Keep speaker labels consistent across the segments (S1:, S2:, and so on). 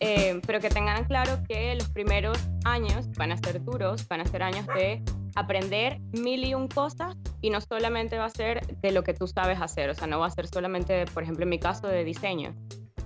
S1: eh, pero que tengan claro que los primeros años van a ser duros, van a ser años de aprender mil y un cosas y no solamente va a ser de lo que tú sabes hacer, o sea, no va a ser solamente, por ejemplo, en mi caso, de diseño.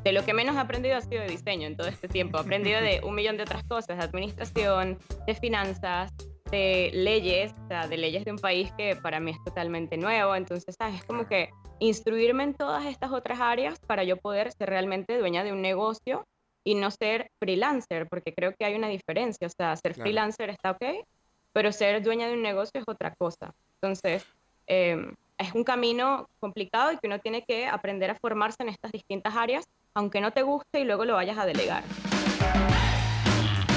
S1: De lo que menos he aprendido ha sido de diseño en todo este tiempo. He aprendido de un millón de otras cosas, de administración, de finanzas, de leyes, o sea, de leyes de un país que para mí es totalmente nuevo. Entonces, ¿sabes? Es como que instruirme en todas estas otras áreas para yo poder ser realmente dueña de un negocio y no ser freelancer, porque creo que hay una diferencia. O sea, ser freelancer está ok, pero ser dueña de un negocio es otra cosa. Entonces, em, es un camino complicado y que uno tiene que aprender a formarse en estas distintas áreas, aunque no te guste y luego lo vayas a delegar.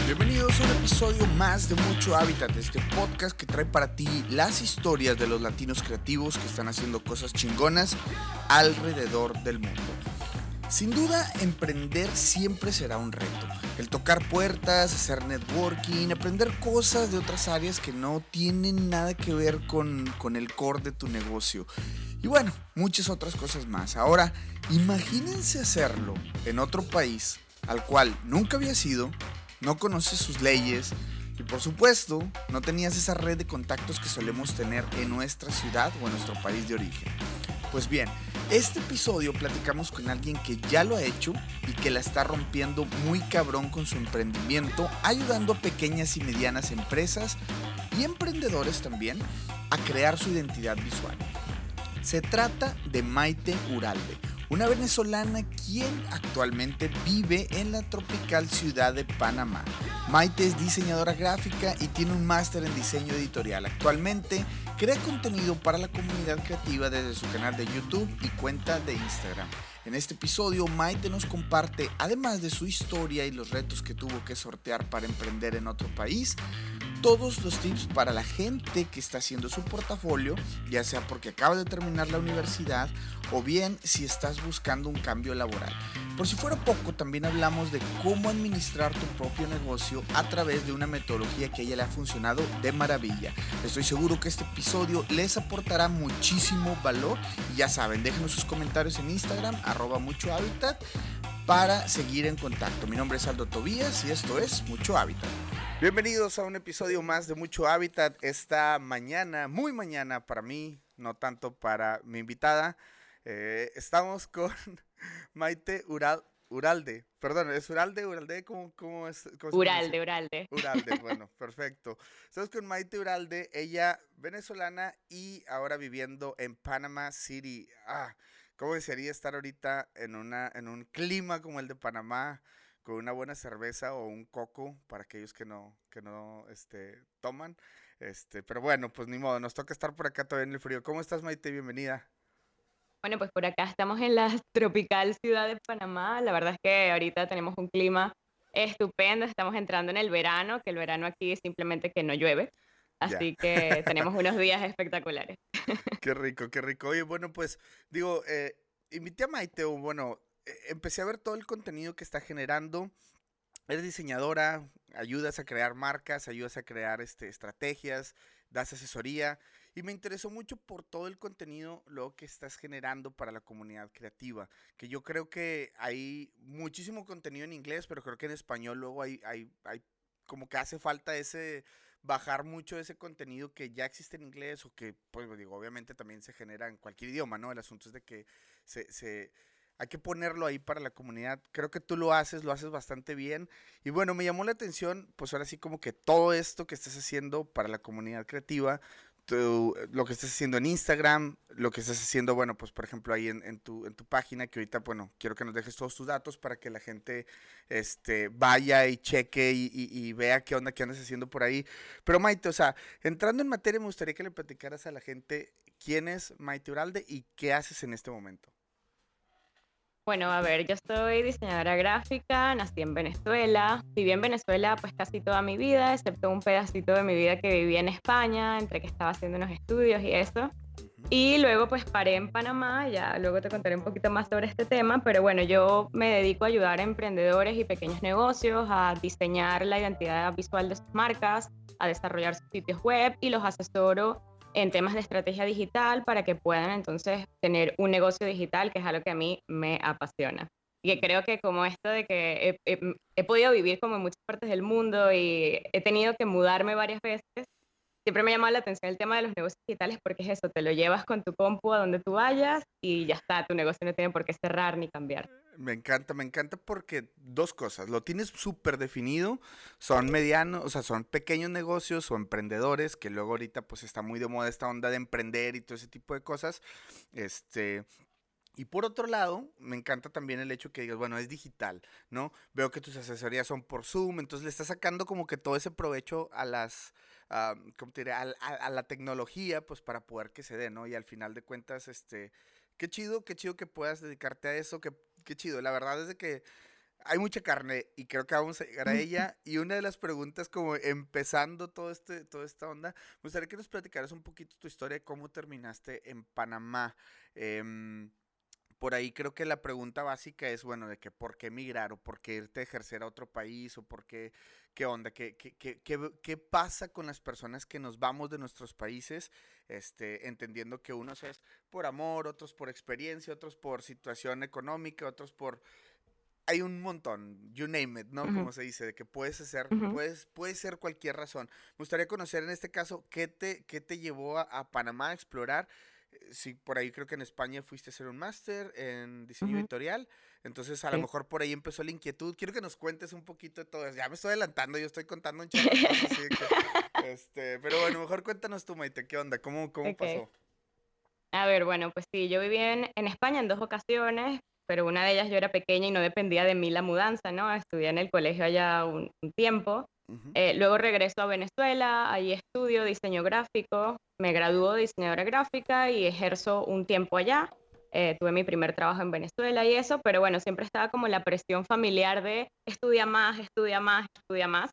S2: Bienvenidos a un episodio más de Mucho Hábitat, este podcast que trae para ti las historias de los latinos creativos que están haciendo cosas chingonas alrededor del mundo. Sin duda, emprender siempre será un reto. El tocar puertas, hacer networking, aprender cosas de otras áreas que no tienen nada que ver con, con el core de tu negocio. Y bueno, muchas otras cosas más. Ahora, imagínense hacerlo en otro país al cual nunca había sido no conoces sus leyes y por supuesto no tenías esa red de contactos que solemos tener en nuestra ciudad o en nuestro país de origen. Pues bien, este episodio platicamos con alguien que ya lo ha hecho y que la está rompiendo muy cabrón con su emprendimiento, ayudando a pequeñas y medianas empresas y emprendedores también a crear su identidad visual. Se trata de Maite Uralde, una venezolana quien actualmente vive en la tropical ciudad de Panamá. Maite es diseñadora gráfica y tiene un máster en diseño editorial. Actualmente crea contenido para la comunidad creativa desde su canal de YouTube y cuenta de Instagram. En este episodio, Maite nos comparte, además de su historia y los retos que tuvo que sortear para emprender en otro país, todos los tips para la gente que está haciendo su portafolio, ya sea porque acaba de terminar la universidad o bien si estás buscando un cambio laboral. Por si fuera poco, también hablamos de cómo administrar tu propio negocio a través de una metodología que a ella le ha funcionado de maravilla. Estoy seguro que este episodio les aportará muchísimo valor ya saben, déjenos sus comentarios en Instagram, arroba mucho hábitat, para seguir en contacto. Mi nombre es Aldo Tobías y esto es Mucho Hábitat. Bienvenidos a un episodio más de Mucho Hábitat. Esta mañana, muy mañana para mí, no tanto para mi invitada, eh, estamos con Maite Ural, Uralde. Perdón, ¿es Uralde? ¿Uralde? ¿Cómo, cómo es?
S1: Uralde, Uralde.
S2: Uralde, bueno, perfecto. Estamos con Maite Uralde, ella venezolana y ahora viviendo en Panama City. Ah, ¿cómo sería estar ahorita en, una, en un clima como el de Panamá? Con una buena cerveza o un coco para aquellos que no, que no este, toman. Este, pero bueno, pues ni modo, nos toca estar por acá todavía en el frío. ¿Cómo estás, Maite? Bienvenida.
S1: Bueno, pues por acá estamos en la tropical ciudad de Panamá. La verdad es que ahorita tenemos un clima estupendo. Estamos entrando en el verano, que el verano aquí es simplemente que no llueve. Así que tenemos unos días espectaculares.
S2: Qué rico, qué rico. Oye, bueno, pues digo, eh, invité a Maite, bueno, empecé a ver todo el contenido que está generando. Eres diseñadora, ayudas a crear marcas, ayudas a crear este, estrategias, das asesoría y me interesó mucho por todo el contenido luego que estás generando para la comunidad creativa, que yo creo que hay muchísimo contenido en inglés, pero creo que en español luego hay, hay, hay como que hace falta ese bajar mucho ese contenido que ya existe en inglés o que, pues digo, obviamente también se genera en cualquier idioma, ¿no? El asunto es de que se, se hay que ponerlo ahí para la comunidad. Creo que tú lo haces, lo haces bastante bien. Y bueno, me llamó la atención, pues ahora sí como que todo esto que estás haciendo para la comunidad creativa, lo que estás haciendo en Instagram, lo que estás haciendo, bueno, pues por ejemplo ahí en, tu, en tu página, que ahorita, bueno, quiero que nos dejes todos tus datos para que la gente este, vaya y cheque y, y vea qué onda, qué andas haciendo por ahí. Pero Maite, o sea, entrando en materia, me gustaría que le platicaras a la gente quién es Maite Uralde y qué haces en este momento.
S1: Bueno, a ver, yo soy diseñadora gráfica, nací en Venezuela, viví en Venezuela pues casi toda mi vida, excepto un pedacito de mi vida que viví en España, entre que estaba haciendo unos estudios y eso. Y luego pues paré en Panamá, ya luego te contaré un poquito más sobre este tema, pero bueno, yo me dedico a ayudar a emprendedores y pequeños negocios a diseñar la identidad visual de sus marcas, a desarrollar sus sitios web y los asesoro en temas de estrategia digital para que puedan entonces tener un negocio digital, que es algo que a mí me apasiona. Y que creo que como esto de que he, he, podido vivir como en muchas partes del mundo y he tenido que mudarme varias veces, siempre me ha llamado la atención el tema de los negocios digitales porque es eso, te lo llevas con tu compu a donde tú vayas y ya está, tu negocio no tiene por qué cerrar ni cambiar.
S2: Me encanta, me encanta porque dos cosas, lo tienes súper definido, son medianos, o sea, son pequeños negocios o emprendedores, que luego ahorita pues está muy de moda esta onda de emprender y todo ese tipo de cosas, este, y por otro lado, me encanta también el hecho que digas, bueno, es digital, ¿no? Veo que tus asesorías son por Zoom, entonces le estás sacando como que todo ese provecho a las, uh, ¿cómo te diré? A, a, la tecnología, pues para poder que se dé, ¿no? Y al final de cuentas, este, qué chido, qué chido que puedas dedicarte a eso, qué, qué chido. La verdad es de que hay mucha carne y creo que vamos a llegar a ella. Y una de las preguntas, como empezando todo este, toda esta onda, me gustaría que nos platicaras un poquito tu historia de cómo terminaste en Panamá. Eh, por ahí creo que la pregunta básica es, bueno, de que por qué emigrar o por qué irte a ejercer a otro país o por qué, qué onda, qué, qué, qué, qué, pasa con las personas que nos vamos de nuestros países, este, entendiendo que unos es por amor, otros por experiencia, otros por situación económica, otros por... Hay un montón, you name it, ¿no? Como se dice, de que puedes ser, puedes, puede ser cualquier razón. Me gustaría conocer en este caso qué te, qué te llevó a, a Panamá a explorar sí, por ahí creo que en España fuiste a hacer un máster en diseño editorial. Entonces, a lo mejor por ahí empezó la inquietud. Quiero que nos cuentes un poquito de todo. Ya me estoy adelantando, yo estoy contando un chingo este, pero bueno, mejor cuéntanos tú, Maite, ¿qué onda? ¿Cómo, cómo pasó?
S1: A ver, bueno, pues sí, yo viví en, en, España en dos ocasiones, pero una de ellas yo era pequeña y no dependía de mí la mudanza, ¿no? Estudié en el colegio allá un, un tiempo. Eh, luego regreso a Venezuela, ahí estudio diseño gráfico, me graduó diseñadora gráfica y ejerzo un tiempo allá. Eh, tuve mi primer trabajo en Venezuela y eso, pero bueno, siempre estaba como la presión familiar de estudia más, estudia más, estudia más.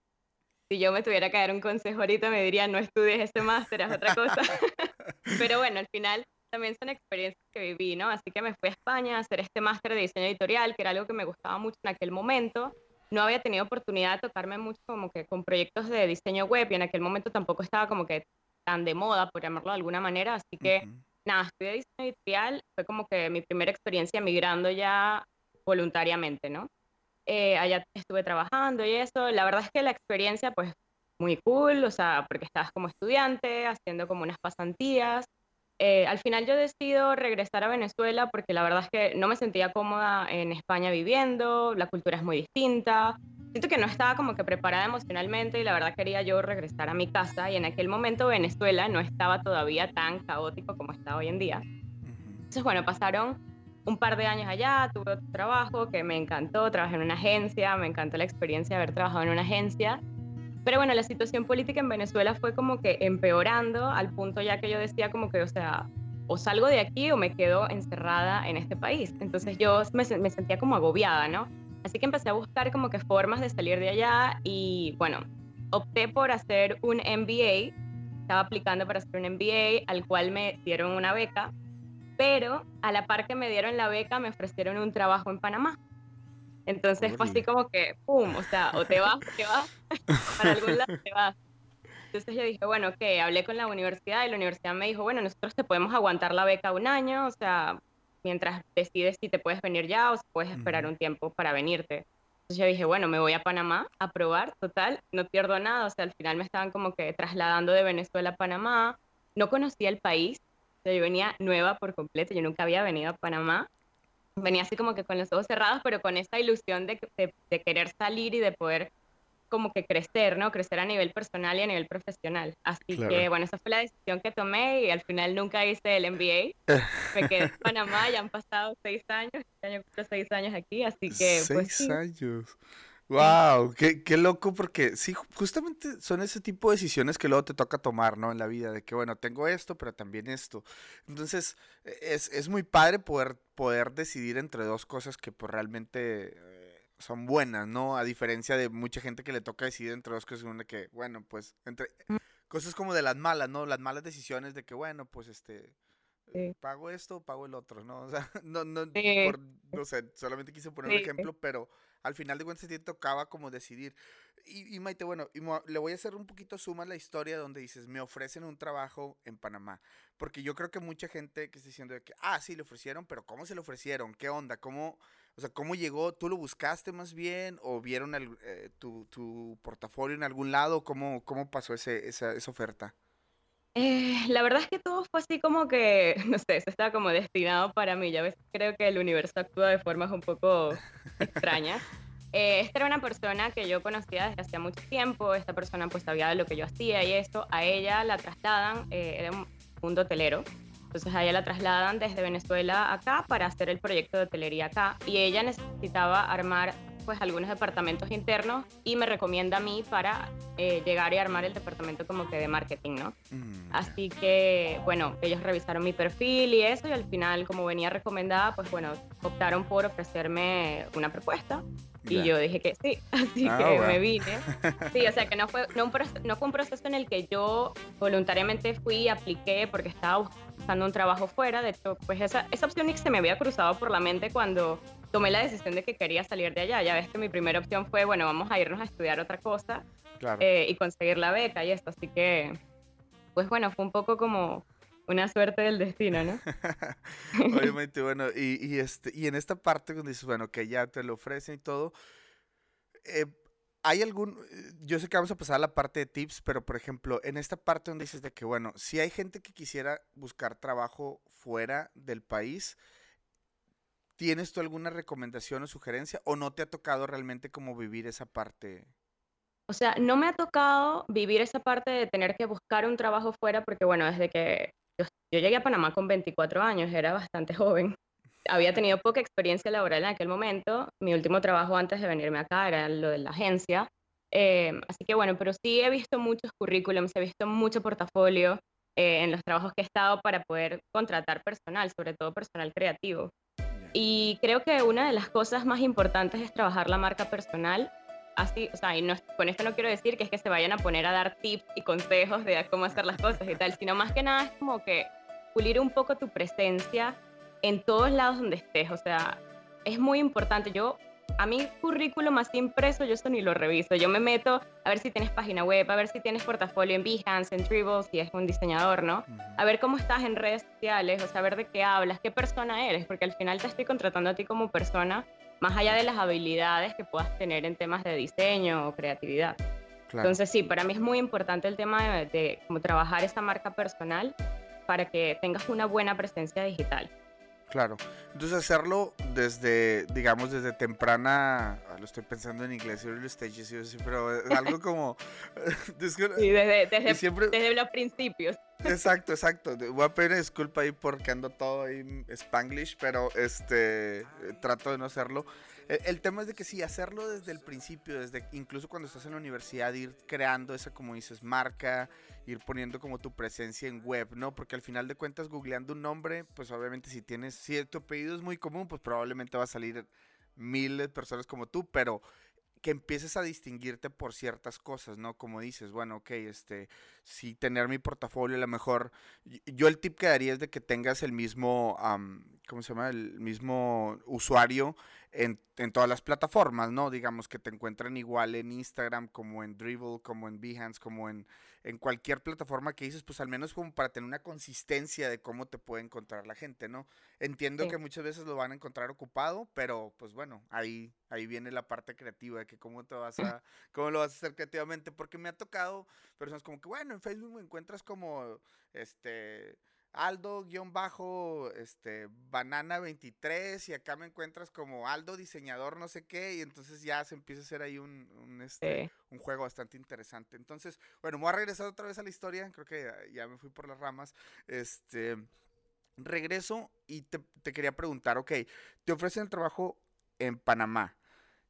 S1: Si yo me tuviera que dar un consejo ahorita, me diría no estudies este máster, es otra cosa. pero bueno, al final también son experiencias que viví, ¿no? Así que me fui a España a hacer este máster de diseño editorial, que era algo que me gustaba mucho en aquel momento no había tenido oportunidad de tocarme mucho como que con proyectos de diseño web y en aquel momento tampoco estaba como que tan de moda, por llamarlo de alguna manera, así que nada, estudié diseño editorial, fue como que mi primera experiencia migrando ya voluntariamente, ¿no? Eh, allá estuve trabajando y eso, la verdad es que la experiencia pues muy cool, o sea, porque estabas como estudiante, haciendo como unas pasantías, eh, al final yo decido regresar a Venezuela porque la verdad es que no me sentía cómoda en España viviendo, la cultura es muy distinta, siento que no estaba como que preparada emocionalmente y la verdad quería yo regresar a mi casa y en aquel momento Venezuela no estaba todavía tan caótico como está hoy en día. Entonces bueno, pasaron un par de años allá, tuve otro trabajo que me encantó, trabajé en una agencia, me encantó la experiencia de haber trabajado en una agencia pero bueno, la situación política en Venezuela fue como que empeorando al punto ya que yo decía como que, o sea, o salgo de aquí o me quedo encerrada en este país. Entonces yo me, me sentía como agobiada, ¿no? Así que empecé a buscar como que formas de salir de allá y bueno, opté por hacer un MBA. Estaba aplicando para hacer un MBA al cual me dieron una beca, pero a la par que me dieron la beca me ofrecieron un trabajo en Panamá. Entonces fue así como que, ¡pum! O sea, o te vas, te vas, para algún lado te vas. Entonces yo dije, bueno, ok, hablé con la universidad y la universidad me dijo, bueno, nosotros te podemos aguantar la beca un año, o sea, mientras decides si te puedes venir ya o si puedes esperar un tiempo para venirte. Entonces yo dije, bueno, me voy a Panamá a probar, total, no pierdo nada, o sea, al final me estaban como que trasladando de Venezuela a Panamá, no conocía el país, o sea, yo venía nueva por completo, yo nunca había venido a Panamá, venía así como que con los ojos cerrados, pero con esta ilusión de, de, querer salir y de poder como que crecer, ¿no? Crecer a nivel personal y a nivel profesional. Así que, bueno, esa fue la decisión que tomé y al final nunca hice el MBA. Me quedé en Panamá, ya han pasado seis años, este año cumplo seis años aquí, así que...
S2: Pues seis años. Wow, qué, qué, loco porque sí, justamente son ese tipo de decisiones que luego te toca tomar, ¿no? En la vida, de que bueno, tengo esto, pero también esto. Entonces, e, es, es muy padre poder, poder decidir entre dos cosas que pues realmente eh, son buenas, ¿no? A diferencia de mucha gente que le toca decidir entre dos cosas, una que, bueno, pues, entre mm. cosas como de las malas, ¿no? Las malas decisiones de que, bueno, pues, este, pago esto, pago el otro, ¿no? O sea, no, no, por, no sé, solamente quise poner un ejemplo, pero al final de cuentas te tocaba como decidir. Y, y Maite, bueno, le voy a hacer un poquito suma la historia donde dices, me ofrecen un trabajo en Panamá. Porque yo creo que mucha gente que está diciendo que, ah, sí, le ofrecieron, pero ¿cómo se le ofrecieron? ¿Qué onda? ¿Cómo? O sea, ¿cómo llegó? ¿Tú lo buscaste más bien? ¿O vieron eh, tu, portafolio en algún lado? ¿Cómo, cómo pasó ese, esa, esa oferta?
S1: Eh, la verdad es que todo fue así como que, no sé, eso estaba como destinado para mí. Ya ves, creo que el universo actúa de formas un poco extrañas. Eh, esta era una persona que yo conocía desde hacía mucho tiempo. Esta persona pues sabía de lo que yo hacía y esto. A ella la trasladan, eh, era un mundo hotelero. Entonces a ella la trasladan desde Venezuela acá para hacer el proyecto de hotelería acá. Y ella necesitaba armar pues algunos departamentos internos y me recomienda a mí para eh, llegar y armar el departamento como que de marketing, ¿no? Mm, Así que, bueno, ellos revisaron mi perfil y eso y al final, como venía recomendada, pues bueno, optaron por ofrecerme una propuesta. Y yo dije que sí, así ah, que me vine. Sí, o sea que no fue, no, un proceso, no fue un proceso en el que yo voluntariamente fui y apliqué porque estaba buscando un trabajo fuera. De hecho, pues esa, esa opción se me había cruzado por la mente cuando tomé la decisión de que quería salir de allá. Ya ves que mi primera opción fue, bueno, vamos a irnos a estudiar otra cosa eh, y conseguir la beca y esto. Así que, pues bueno, fue un poco como una suerte del destino, ¿no?
S2: Obviamente, bueno, y, y, este, y en esta parte donde dices, bueno, que ya te lo ofrecen y todo, eh, ¿hay algún, yo sé que vamos a pasar a la parte de tips, pero por ejemplo, en esta parte donde dices de que, bueno, si hay gente que quisiera buscar trabajo fuera del país, ¿Tienes tú alguna recomendación o sugerencia o no te ha tocado realmente como vivir esa parte?
S1: O sea, no me ha tocado vivir esa parte de tener que buscar un trabajo fuera porque, bueno, desde que yo, llegué a Panamá con 24 años, era bastante joven. Había tenido poca experiencia laboral en aquel momento. Mi último trabajo antes de venirme acá era lo de la agencia. Eh, así que bueno, pero sí he visto muchos currículums, he visto mucho portafolio eh, en los trabajos que he estado para poder contratar personal, sobre todo personal creativo. Y creo que una de las cosas más importantes es trabajar la marca personal. Así, o sea, y no, con esto no quiero decir que es que se vayan a poner a dar tips y consejos de cómo hacer las cosas y tal, sino más que nada es como que pulir un poco tu presencia en todos lados donde estés. O sea, es muy importante. Yo a mi currículum así impreso, yo eso ni lo reviso. Yo me meto a ver si tienes página web, a ver si tienes portafolio en Behance, en Dribble, si es un diseñador, ¿no? A ver cómo estás en redes sociales, o saber de qué hablas, qué persona eres, porque al final te estoy contratando a ti como persona, más allá de las habilidades que puedas tener en temas de diseño o creatividad. Entonces, sí, para mí es muy importante el tema de, de cómo trabajar esa marca personal para que tengas una buena presencia digital.
S2: Claro. Entonces hacerlo desde, digamos, desde temprana, ah, lo estoy pensando en inglés, pero algo como...
S1: sí, desde, desde, siempre... desde los principios.
S2: Exacto, exacto. Voy a pedir disculpa ahí porque ando todo ahí en spanglish, pero este trato de no hacerlo. El, el, tema es de que sí, hacerlo desde el principio, desde incluso cuando estás en la universidad, ir creando esa, como dices, marca, ir poniendo como tu presencia en web, ¿no? Porque al final de cuentas, googleando un nombre, pues obviamente si tienes, cierto apellido es muy común, pues probablemente va a salir miles de personas como tú, pero que empieces a distinguirte por ciertas cosas, ¿no? Como dices, bueno, ok, este, si tener mi portafolio, a lo mejor, yo el tip que daría es de que tengas el mismo, ¿cómo se llama? El mismo usuario en, en, todas las plataformas, ¿no? Digamos que te encuentren igual en Instagram, como en Dribble, como en Behance, como en, en cualquier plataforma que dices, pues al menos como para tener una consistencia de cómo te puede encontrar la gente, ¿no? Entiendo que muchas veces lo van a encontrar ocupado, pero pues bueno, ahí, ahí viene la parte creativa de que cómo te vas a, cómo lo vas a hacer creativamente, porque me ha tocado personas como que, bueno, en Facebook me encuentras como, este, Aldo-bajo, este, banana 23 y acá me encuentras como Aldo diseñador no sé qué y entonces ya se empieza a hacer ahí un, un, este, un juego bastante interesante. Entonces, bueno, voy a regresar otra vez a la historia, creo que ya, me fui por las ramas. Este, regreso y te, te quería preguntar, ok, te ofrecen el trabajo en Panamá,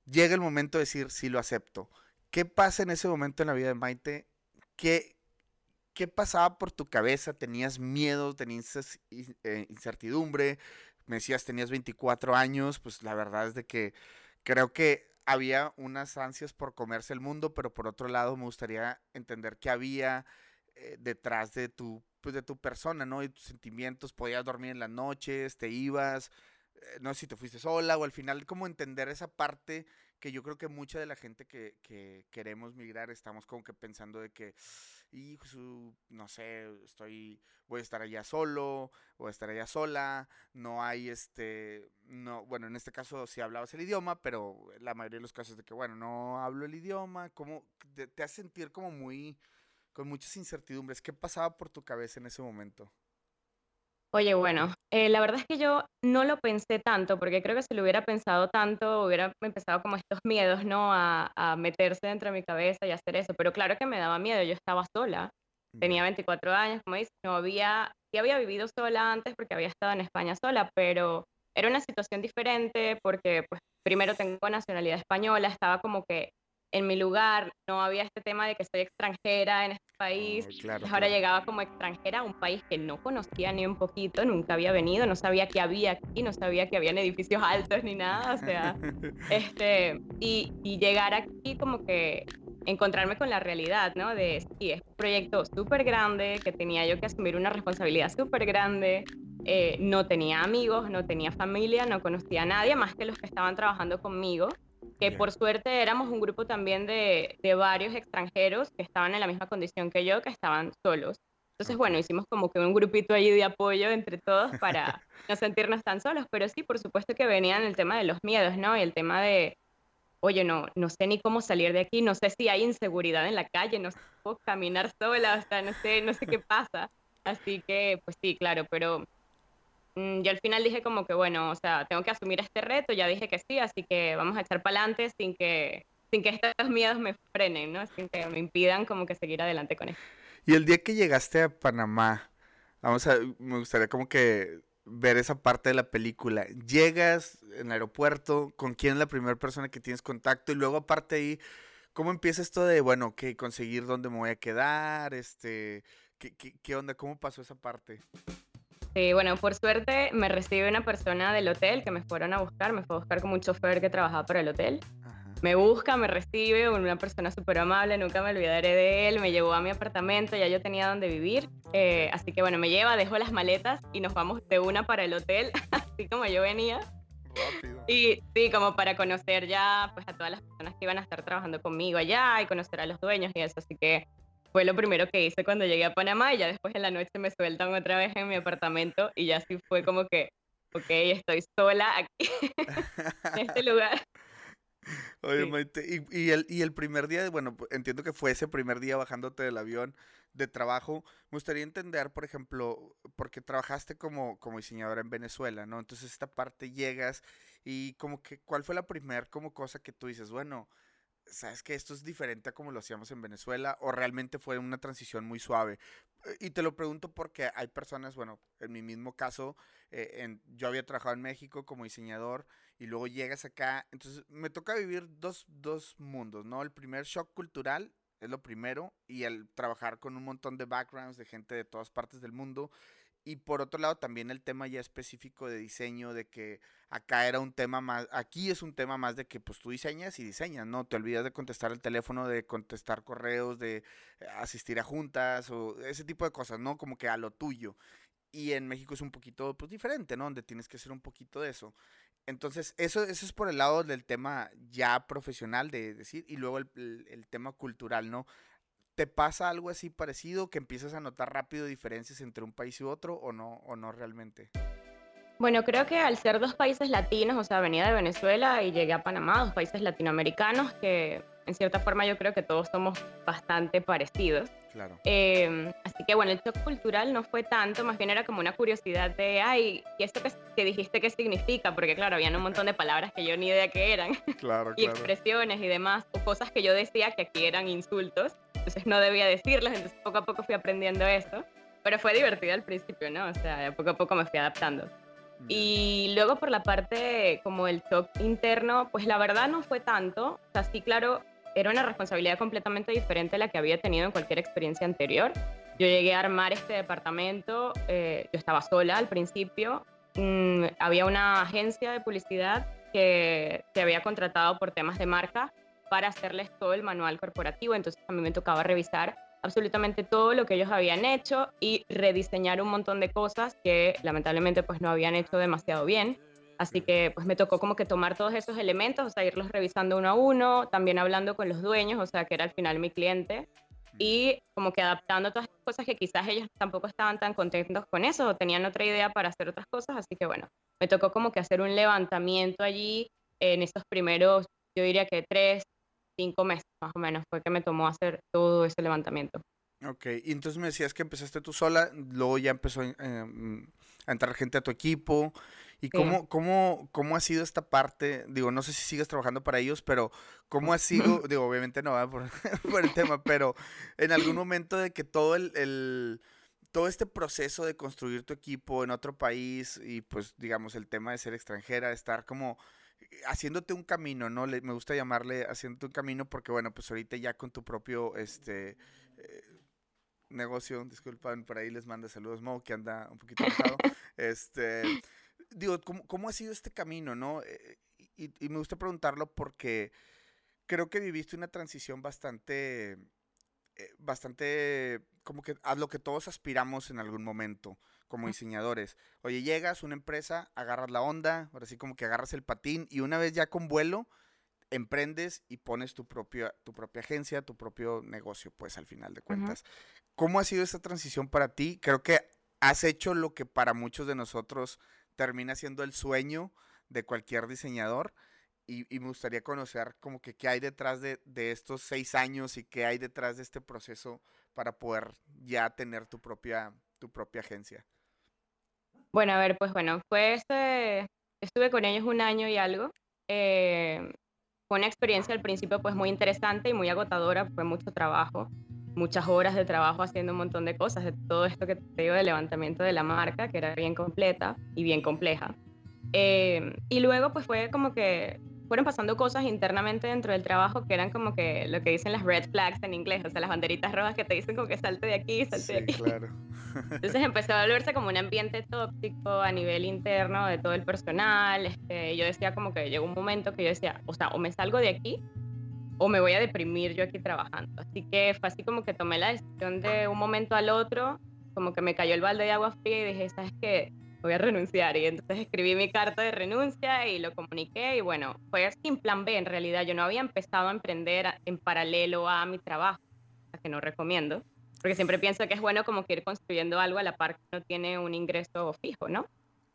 S2: llega el momento de decir si lo acepto. ¿Qué pasa en ese momento en la vida de Maite? ¿Qué, ¿qué pasaba por tu cabeza? ¿Tenías miedo? ¿Tenías eh, incertidumbre? Me decías, tenías 24 años, pues la verdad es de que creo que había unas ansias por comerse el mundo, pero por otro lado me gustaría entender qué había eh, detrás de tu, pues de tu persona, ¿no? Y tus sentimientos, podías dormir en las noches, te ibas, eh, no sé si te fuiste sola o al final, cómo entender esa parte que yo creo que mucha de la gente que, que queremos migrar estamos como que pensando de que, hijo, no sé, estoy, voy a estar allá solo, voy a estar allá sola, no hay este, no, bueno, en este caso sí hablabas el idioma, pero la mayoría de los casos de que, bueno, no hablo el idioma, como te, te hace sentir como muy, con muchas incertidumbres. ¿Qué pasaba por tu cabeza en ese momento?
S1: Oye, bueno, eh, la verdad es que yo no lo pensé tanto, porque creo que si lo hubiera pensado tanto, hubiera empezado como estos miedos, ¿no? A, meterse dentro de mi cabeza y hacer eso. Pero claro que me daba miedo, yo estaba sola, tenía 24 años, como dices, no había, sí había vivido sola antes porque había estado en España sola, pero era una situación diferente porque, pues, primero tengo nacionalidad española, estaba como que en mi lugar, no había este tema de que soy extranjera en este país. Ahora llegaba como extranjera a un país que no conocía ni un poquito, nunca había venido, no sabía que había aquí, no sabía que habían edificios altos ni nada, o sea, este, y, y llegar aquí como que encontrarme con la realidad, ¿no? De, sí, es un proyecto súper grande, que tenía yo que asumir una responsabilidad súper grande, eh, no tenía amigos, no tenía familia, no conocía a nadie más que los que estaban trabajando conmigo que por suerte éramos un grupo también de, de, varios extranjeros que estaban en la misma condición que yo, que estaban solos. Entonces, bueno, hicimos como que un grupito allí de apoyo entre todos para no sentirnos tan solos, pero sí, por supuesto que venían el tema de los miedos, ¿no? Y el tema de, oye, no, no sé ni cómo salir de aquí, no sé si hay inseguridad en la calle, no sé puedo caminar sola, o sea, no sé, no sé qué pasa. Así que, pues sí, claro, pero yo al final dije como que, bueno, o sea, tengo que asumir este reto, ya dije que sí, así que vamos a echar para adelante sin que, sin que estos miedos me frenen, ¿no? Sin que me impidan como que seguir adelante con esto.
S2: Y el día que llegaste a Panamá, vamos a, me gustaría como que ver esa parte de la película. Llegas en el aeropuerto, ¿con quién es la primera persona que tienes contacto? Y luego aparte ahí, ¿cómo empieza esto de, bueno, que conseguir dónde me voy a quedar? Este, ¿qué, qué, qué onda? ¿Cómo pasó esa parte?
S1: Sí, bueno, por suerte me recibe una persona del hotel que me fueron a buscar, me fue a buscar como un chofer que trabajaba para el hotel. Me busca, me recibe, una persona súper amable, nunca me olvidaré de él, me llevó a mi apartamento, ya yo tenía donde vivir, eh, así que bueno, me lleva, dejo las maletas y nos vamos de una para el hotel, así como yo venía. Rápido. Y sí, como para conocer ya pues a todas las personas que iban a estar trabajando conmigo allá y conocer a los dueños y eso, así que fue lo primero que hice cuando llegué a Panamá y ya después en la noche me sueltan otra vez en mi apartamento y ya sí fue como que, ok, estoy sola aquí, en este lugar.
S2: Oye, Maite, y, el, y el primer día, bueno, entiendo que fue ese primer día bajándote del avión de trabajo. Me gustaría entender, por ejemplo, porque trabajaste como, como diseñadora en Venezuela, ¿no? Entonces esta parte llegas y como que, ¿cuál fue la primera como cosa que tú dices, bueno, ¿sabes que esto es diferente a como lo hacíamos en Venezuela? ¿O realmente fue una transición muy suave? Y te lo pregunto porque hay personas, bueno, en mi mismo caso, eh, en, yo había trabajado en México como diseñador y luego llegas acá, entonces me toca vivir dos, dos mundos, ¿no? El primer shock cultural es lo primero y el trabajar con un montón de backgrounds de gente de todas partes del mundo y por otro lado, también el tema ya específico de diseño, de que acá era un tema más, aquí es un tema más de que pues tú diseñas y diseñas, ¿no? Te olvidas de contestar el teléfono, de contestar correos, de eh, asistir a juntas o ese tipo de cosas, ¿no? Como que a lo tuyo. Y en México es un poquito pues diferente, ¿no? Donde tienes que hacer un poquito de eso. Entonces, eso, eso es por el lado del tema ya profesional de decir, y luego el, el tema cultural, ¿no? ¿Te pasa algo así parecido que empiezas a notar rápido diferencias entre un país y otro o no, o no realmente?
S1: Bueno, creo que al ser dos países latinos, o sea, venía de Venezuela y llegué a Panamá, dos países latinoamericanos que en cierta forma yo creo que todos somos bastante parecidos. Claro. Em, así que bueno, el shock cultural no fue tanto, más bien era como una curiosidad de, ay, ¿y esto que, que dijiste qué significa? Porque claro, habían un montón de palabras que yo ni idea qué eran. Claro, y expresiones y demás, o cosas que yo decía que aquí eran insultos entonces no debía decirlas, entonces poco a poco fui aprendiendo eso, pero fue divertido al principio, ¿no? O sea, poco a poco me fui adaptando. Y luego por la parte como el shock interno, pues la verdad no fue tanto, o sea, sí, claro, era una responsabilidad completamente diferente a la que había tenido en cualquier experiencia anterior. Yo llegué a armar este departamento, eh, yo estaba sola al principio, mm, había una agencia de publicidad que se había contratado por temas de marca para hacerles todo el manual corporativo. Entonces a mí me tocaba revisar absolutamente todo lo que ellos habían hecho y rediseñar un montón de cosas que lamentablemente pues no habían hecho demasiado bien. Así que pues me tocó como que tomar todos esos elementos, o sea, irlos revisando uno a uno, también hablando con los dueños, o sea, que era al final mi cliente, y como que adaptando todas las cosas que quizás ellos tampoco estaban tan contentos con eso o tenían otra idea para hacer otras cosas, así que bueno, me tocó como que hacer un levantamiento allí en esos primeros, yo diría que tres, cinco meses más o menos fue que me tomó hacer todo ese levantamiento.
S2: Ok, y entonces me decías que empezaste tú sola, luego ya empezó eh, mm, a entrar gente a tu equipo. ¿Y cómo, cómo, cómo ha sido esta parte? Digo, no sé si sigues trabajando para ellos, pero ¿cómo ha sido? Digo, obviamente no va por, por, el tema, pero en algún momento de que todo el, el, todo este proceso de construir tu equipo en otro país y pues digamos el tema de ser extranjera, estar como haciéndote un camino, ¿no? me gusta llamarle haciéndote un camino porque, bueno, pues ahorita ya con tu propio, este, eh, negocio, disculpan, por ahí les manda saludos Mo, que anda un poquito enojado. este, digo, ¿cómo, ¿cómo, ha sido este camino, no? Eh, y, y, me gusta preguntarlo porque creo que viviste una transición bastante, eh, bastante, como que a lo que todos aspiramos en algún momento como diseñadores. Oye, llegas a una empresa, agarras la onda, ahora sí como que agarras el patín y una vez ya con vuelo, emprendes y pones tu propia, tu propia agencia, tu propio negocio, pues al final de cuentas. ¿Cómo ha sido esa transición para ti? Creo que has hecho lo que para muchos de nosotros termina siendo el sueño de cualquier diseñador. Y, me gustaría conocer como que qué hay detrás de, de, estos seis años y qué hay detrás de este proceso para poder ya tener tu propia, tu propia agencia.
S1: Bueno, a ver, pues bueno, fue este, estuve con ellos un año y algo. Eh, fue una experiencia al principio pues muy interesante y muy agotadora, fue mucho trabajo muchas horas de trabajo haciendo un montón de cosas, de todo esto que te digo de levantamiento de la marca, que era bien completa y bien compleja. Eh, y luego pues fue como que fueron pasando cosas internamente dentro del trabajo que eran como que lo que dicen las red flags en inglés, o sea, las banderitas rojas que te dicen como que salte de aquí, salte de aquí. Claro. Entonces empezó a volverse como un ambiente tóxico a nivel interno de todo el personal. Este, yo decía como que llegó un momento que yo decía, o sea, o me salgo de aquí o me voy a deprimir yo aquí trabajando. Así que fue así como que tomé la decisión de un momento al otro, como que me cayó el balde de agua fría y dije, ¿sabes qué? Voy a renunciar. Y entonces escribí mi carta de renuncia y lo comuniqué y bueno, fue sin plan B en realidad. Yo no había empezado a emprender en paralelo a mi trabajo, que no recomiendo, porque siempre pienso que es bueno como que ir construyendo algo a la par que no tiene un ingreso fijo, ¿no?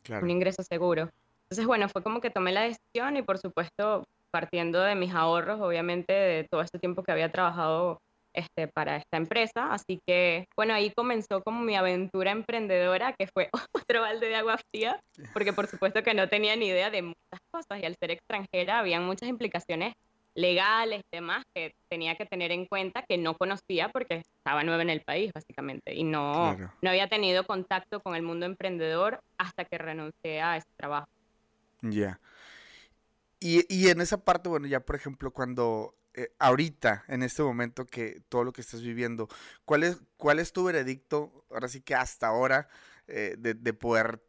S1: Claro. Un ingreso seguro. Entonces, bueno, fue como que tomé la decisión y por supuesto partiendo de mis ahorros, obviamente, de todo este tiempo que había trabajado este, para esta empresa. Así que, bueno, ahí comenzó como mi aventura emprendedora, que fue otro balde de agua fría, porque por supuesto que no tenía ni idea de muchas cosas y al ser extranjera habían muchas implicaciones legales y demás que tenía que tener en cuenta que no conocía porque estaba nueva en el país, básicamente, y no, no había tenido contacto con el mundo emprendedor hasta que renuncié a ese trabajo.
S2: Ya. Y, y, en esa parte, bueno, ya por ejemplo, cuando eh, ahorita, en este momento que todo lo que estás viviendo, ¿cuál es, cuál es tu veredicto, ahora sí que hasta ahora, eh, de, de, poder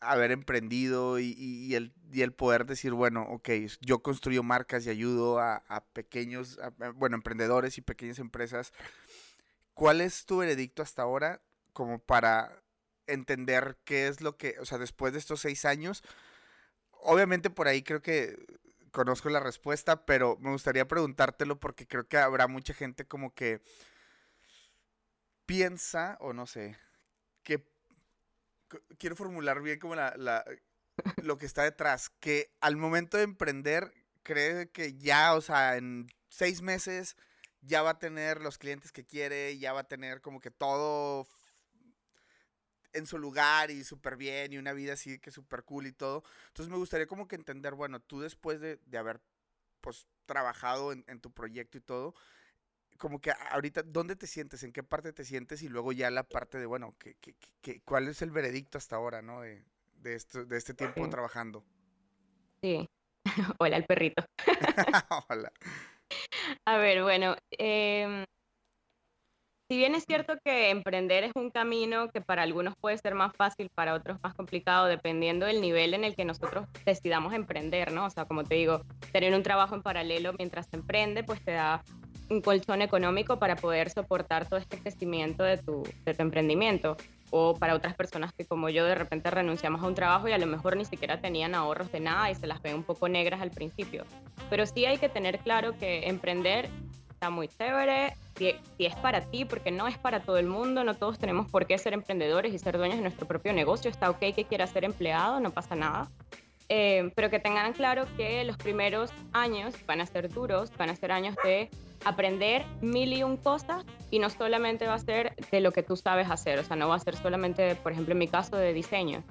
S2: haber emprendido y, el, y, el, poder decir, bueno, ok, yo construyo marcas y ayudo a, a pequeños, bueno, emprendedores y pequeñas empresas. ¿Cuál es tu veredicto hasta ahora como para entender qué es lo que, o sea, después de estos seis años, obviamente por ahí creo que conozco la respuesta, pero me gustaría preguntártelo porque creo que habrá mucha gente como que piensa, o no sé, que quiero formular bien como la, lo que está detrás, que al momento de emprender cree que ya, o sea, en seis meses ya va a tener los clientes que quiere, ya va a tener como que todo en su lugar y súper bien y una vida así que súper cool y todo. Entonces me gustaría como que entender, bueno, tú después de, de haber pues trabajado en, en, tu proyecto y todo, como que ahorita, ¿dónde te sientes? ¿En qué parte te sientes? Y luego ya la parte de, bueno, que, que, que ¿cuál es el veredicto hasta ahora, no? De, de, esto, de este tiempo trabajando.
S1: Sí. Hola, el perrito. Hola. A ver, bueno, eh, si bien es cierto que emprender es un camino que para algunos puede ser más fácil, para otros más complicado, dependiendo del nivel en el que nosotros decidamos emprender, ¿no? O sea, como te digo, tener un trabajo en paralelo mientras se emprende, pues te da un colchón económico para poder soportar todo este crecimiento de tu, de tu emprendimiento. o para otras personas que como yo de repente renunciamos a un trabajo y a lo mejor ni siquiera tenían ahorros de nada y se las ven un poco negras al principio. Pero sí hay que tener claro que emprender está muy chévere, si, es para ti, porque no es para todo el mundo, no todos tenemos por qué ser emprendedores y ser dueños de nuestro propio negocio, está ok que quieras ser empleado, no pasa nada. Eh, pero que tengan claro que los primeros años van a ser duros, van a ser años de aprender mil y un cosas y no solamente va a ser de lo que tú sabes hacer, o sea, no va a ser solamente, por ejemplo, en mi caso, de diseño.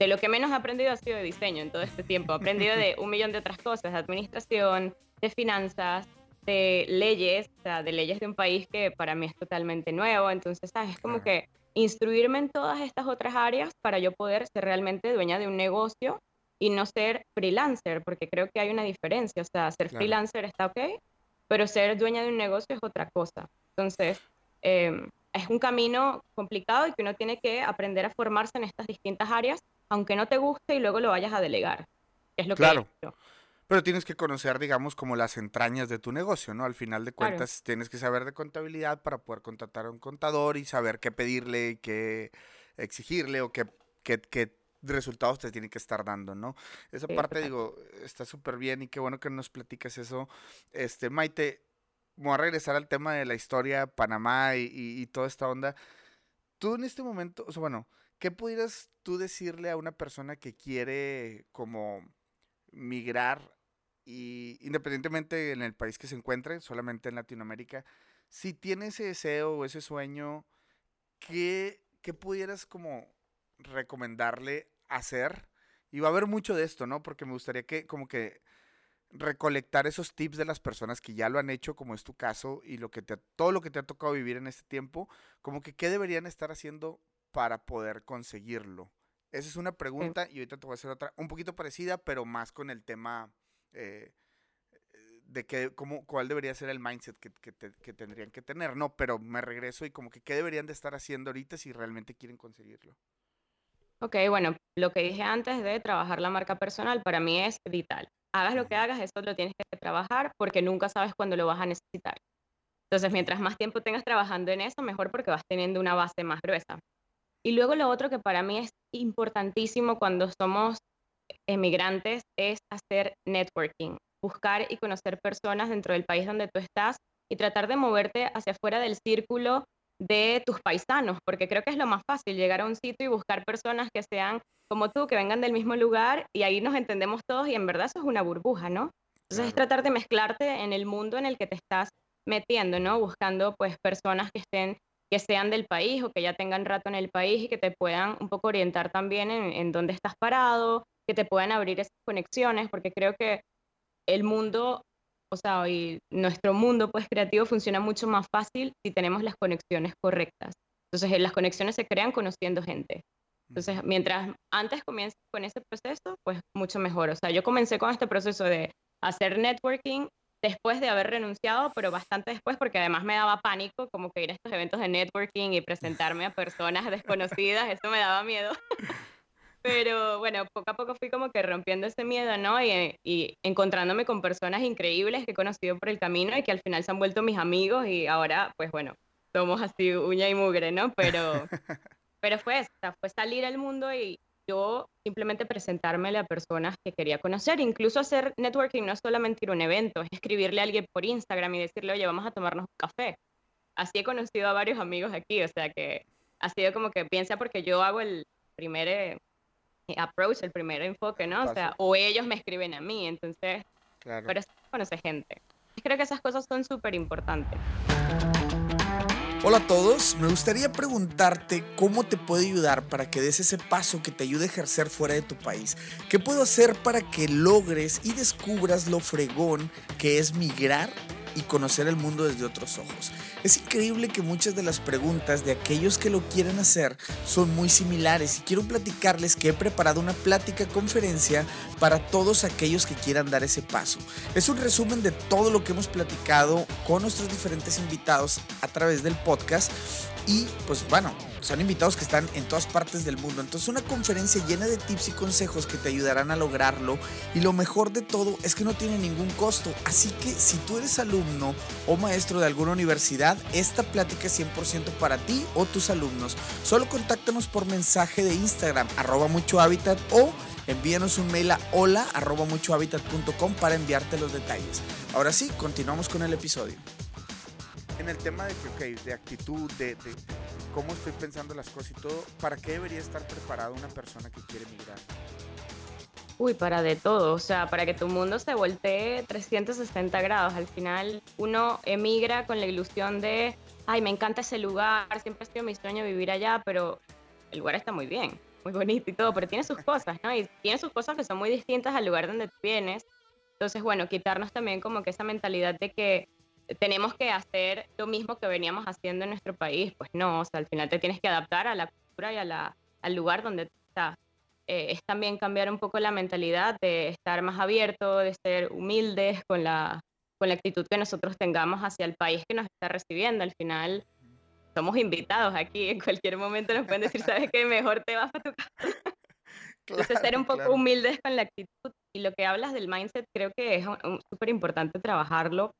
S1: De lo que menos he aprendido ha sido de diseño en todo este tiempo. He aprendido de un millón de otras cosas, de administración, de finanzas, de leyes, o sea, de leyes de un país que para mí es totalmente nuevo. Entonces, ¿sabes? Es como que instruirme en todas estas otras áreas para yo poder ser realmente dueña de un negocio y no ser freelancer, porque creo que hay una diferencia. O sea, ser freelancer está ok, pero ser dueña de un negocio es otra cosa. Entonces, em, es un camino complicado y que uno tiene que aprender a formarse en estas distintas áreas, aunque no te guste y luego lo vayas a delegar. es lo
S2: claro. que Pero tienes que conocer, digamos, como las entrañas de tu negocio, ¿no? Al final de cuentas, tienes que saber de contabilidad para poder contratar a un contador y saber qué pedirle, qué exigirle o qué, qué, qué resultados te tienen que estar dando, ¿no? Esa parte, digo, está súper bien y qué bueno que nos platicas eso. Este, Maite, voy a regresar al tema de la historia, Panamá y, toda esta onda. Tú en este momento, o sea, bueno, ¿qué pudieras tú decirle a una persona que quiere como migrar y independientemente en el país que se encuentre, solamente en Latinoamérica, si tiene ese deseo o ese sueño, ¿qué, qué pudieras como recomendarle hacer. Y va a haber mucho de esto, ¿no? Porque me gustaría que como que recolectar esos tips de las personas que ya lo han hecho, como es tu caso, y lo que te, todo lo que te ha tocado vivir en este tiempo, como que qué deberían estar haciendo para poder conseguirlo. Esa es una pregunta y ahorita te voy a hacer otra, un poquito parecida, pero más con el tema eh, de que, cómo, cuál debería ser el mindset que, que, tendrían que tener, ¿no? Pero me regreso y como que qué deberían de estar haciendo ahorita si realmente quieren conseguirlo.
S1: Ok, bueno, lo que dije antes de trabajar la marca personal para mí es vital. Hagas lo que hagas, eso lo tienes que trabajar porque nunca sabes cuándo lo vas a necesitar. Entonces, mientras más tiempo tengas trabajando en eso, mejor porque vas teniendo una base más gruesa. Y luego lo otro que para mí es importantísimo cuando somos emigrantes es hacer networking, buscar y conocer personas dentro del país donde tú estás y tratar de moverte hacia afuera del círculo de tus paisanos, porque creo que es lo más fácil, llegar a un sitio y buscar personas que sean como tú, que vengan del mismo lugar y ahí nos entendemos todos y en verdad eso es una burbuja, ¿no? Entonces es tratar de mezclarte en el mundo en el que te estás metiendo, ¿no? Buscando pues personas que estén, que sean del país o que ya tengan rato en el país y que te puedan un poco orientar también en, en dónde estás parado, que te puedan abrir esas conexiones, porque creo que el mundo o sea, hoy nuestro mundo pues creativo funciona mucho más fácil si tenemos las conexiones correctas. Entonces, eh, las conexiones se crean conociendo gente. Entonces, mientras antes comiences con ese proceso, pues mucho mejor. O sea, yo comencé con este proceso de hacer networking después de haber renunciado, pero bastante después, porque además me daba pánico como que ir a estos eventos de networking y presentarme a personas desconocidas, eso me daba miedo. Pero bueno, poco a poco fui como que rompiendo ese miedo, ¿no? Y, y, encontrándome con personas increíbles que he conocido por el camino y que al final se han vuelto mis amigos y ahora, pues bueno, somos así uña y mugre, ¿no? Pero, pero fue, fue salir al mundo y yo simplemente presentármele a personas que quería conocer. Incluso hacer networking no es solamente ir a un evento, es escribirle a alguien por Instagram y decirle, oye, vamos a tomarnos un café. Así he conocido a varios amigos aquí, o sea que ha sido como que piensa porque yo hago el primer eh, approach, el primer enfoque, ¿no? O sea, o ellos me escriben a mí, entonces, claro. pero eso conoce gente. Creo que esas cosas son súper importantes.
S2: Hola a todos, me gustaría preguntarte cómo te puede ayudar para que des ese paso que te ayude a ejercer fuera de tu país. ¿Qué puedo hacer para que logres y descubras lo fregón que es migrar y conocer el mundo desde otros ojos. Es increíble que muchas de las preguntas de aquellos que lo quieren hacer son muy similares y quiero platicarles que he preparado una plática conferencia para todos aquellos que quieran dar ese paso. Es un resumen de todo lo que hemos platicado con nuestros diferentes invitados a través del podcast y pues bueno, son invitados que están en todas partes del mundo. Entonces una conferencia llena de tips y consejos que te ayudarán a lograrlo. Y lo mejor de todo es que no tiene ningún costo. Así que si tú eres alumno o maestro de alguna universidad, esta plática es 100% para ti o tus alumnos. Solo contáctanos por mensaje de Instagram, arroba mucho hábitat o envíanos un mail a hola arroba para enviarte los detalles. Ahora sí, continuamos con el episodio. En el tema de, okay, de actitud, de, de cómo estoy pensando las cosas y todo, ¿para qué debería estar preparada una persona que quiere migrar?
S1: Uy, para de todo, o sea, para que tu mundo se voltee 360 grados. Al final uno emigra con la ilusión de, ay, me encanta ese lugar, siempre ha sido mi sueño vivir allá, pero el lugar está muy bien, muy bonito y todo, pero tiene sus cosas, ¿no? Y tiene sus cosas que son muy distintas al lugar donde tú vienes. Entonces, bueno, quitarnos también como que esa mentalidad de que tenemos que hacer lo mismo que veníamos haciendo en nuestro país. Pues no, o sea, al final te tienes que adaptar a la cultura y a la, al lugar donde estás. Eh, es también cambiar un poco la mentalidad de estar más abierto, de ser humildes con la, con la actitud que nosotros tengamos hacia el país que nos está recibiendo. Al final somos invitados aquí, en cualquier momento nos pueden decir, ¿sabes qué? Mejor te vas a tu casa. Entonces, ser un poco humildes con la actitud. Y lo que hablas del mindset, creo que es súper importante trabajarlo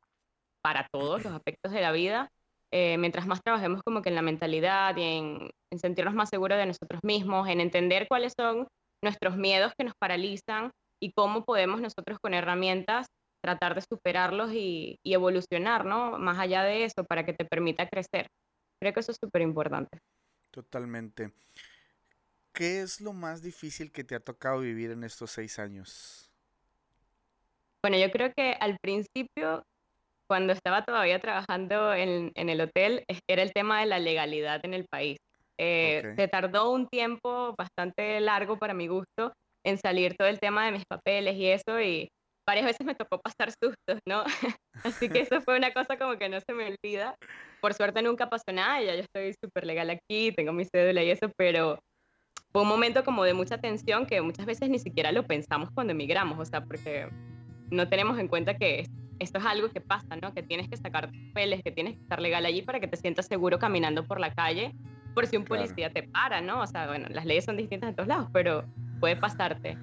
S1: para todos los aspectos de la vida. Eh, mientras más trabajemos como que en la mentalidad y en, sentirnos más seguros de nosotros mismos, en entender cuáles son nuestros miedos que nos paralizan y cómo podemos nosotros con herramientas tratar de superarlos y, y evolucionar, ¿no? Más allá de eso, para que te permita crecer. Creo que eso es súper importante.
S2: Totalmente. ¿Qué es lo más difícil que te ha tocado vivir en estos seis años?
S1: Bueno, yo creo que al principio cuando estaba todavía trabajando en, el hotel, era el tema de la legalidad en el país. Eh, se tardó un tiempo bastante largo para mi gusto en salir todo el tema de mis papeles y eso, y varias veces me tocó pasar sustos, ¿no? Así que eso fue una cosa como que no se me olvida. Por suerte nunca pasó nada, ya yo estoy súper legal aquí, tengo mi cédula y eso, pero fue un momento como de mucha tensión que muchas veces ni siquiera lo pensamos cuando emigramos, o sea, porque no tenemos en cuenta que esto es algo que pasa, ¿no? Que tienes que sacar papeles, que tienes que estar legal allí para que te sientas seguro caminando por la calle, por si un policía te para, ¿no? O sea, bueno, las leyes son distintas en todos lados, pero puede pasarte.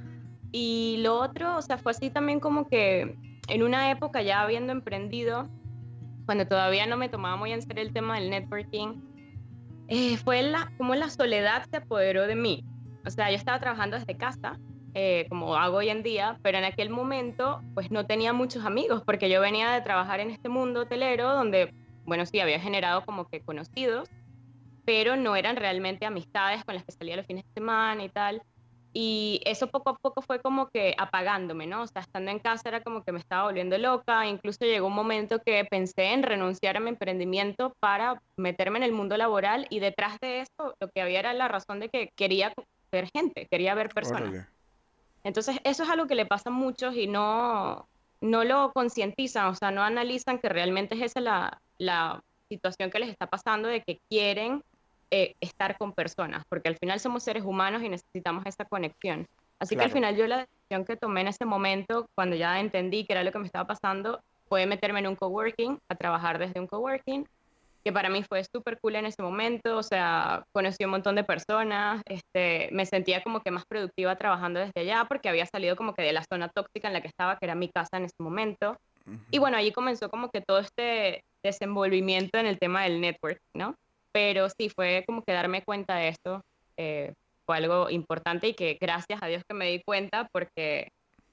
S1: Y lo otro, o sea, fue así también como que en una época ya habiendo emprendido, cuando todavía no me tomaba muy en serio el tema del networking, eh, fue la, como la soledad se apoderó de mí. O sea, yo estaba trabajando desde casa eh, como hago hoy en día, pero en aquel momento pues no tenía muchos amigos porque yo venía de trabajar en este mundo hotelero donde, bueno, sí, había generado como que conocidos, pero no eran realmente amistades con las que salía los fines de semana y tal. Y eso poco a poco fue como que apagándome, ¿no? O sea, estando en casa era como que me estaba volviendo loca. Incluso llegó un momento que pensé en renunciar a mi emprendimiento para meterme en el mundo laboral y detrás de eso lo que había era la razón de que quería ver gente, quería ver personas. Entonces, eso es algo que le pasa a muchos y no, no lo concientizan, o sea, no analizan que realmente es esa la, la situación que les está pasando de que quieren eh, estar con personas, porque al final somos seres humanos y necesitamos esa conexión. Así que al final yo la decisión que tomé en ese momento, cuando ya entendí que era lo que me estaba pasando, fue meterme en un coworking, a trabajar desde un coworking que para mí fue súper cool en ese momento, o sea, conocí un montón de personas, este, me sentía como que más productiva trabajando desde allá porque había salido como que de la zona tóxica en la que estaba, que era mi casa en ese momento. Y bueno, allí comenzó como que todo este desenvolvimiento en el tema del network, ¿no? Pero sí, fue como que darme cuenta de esto, eh, fue algo importante y que gracias a Dios que me di cuenta porque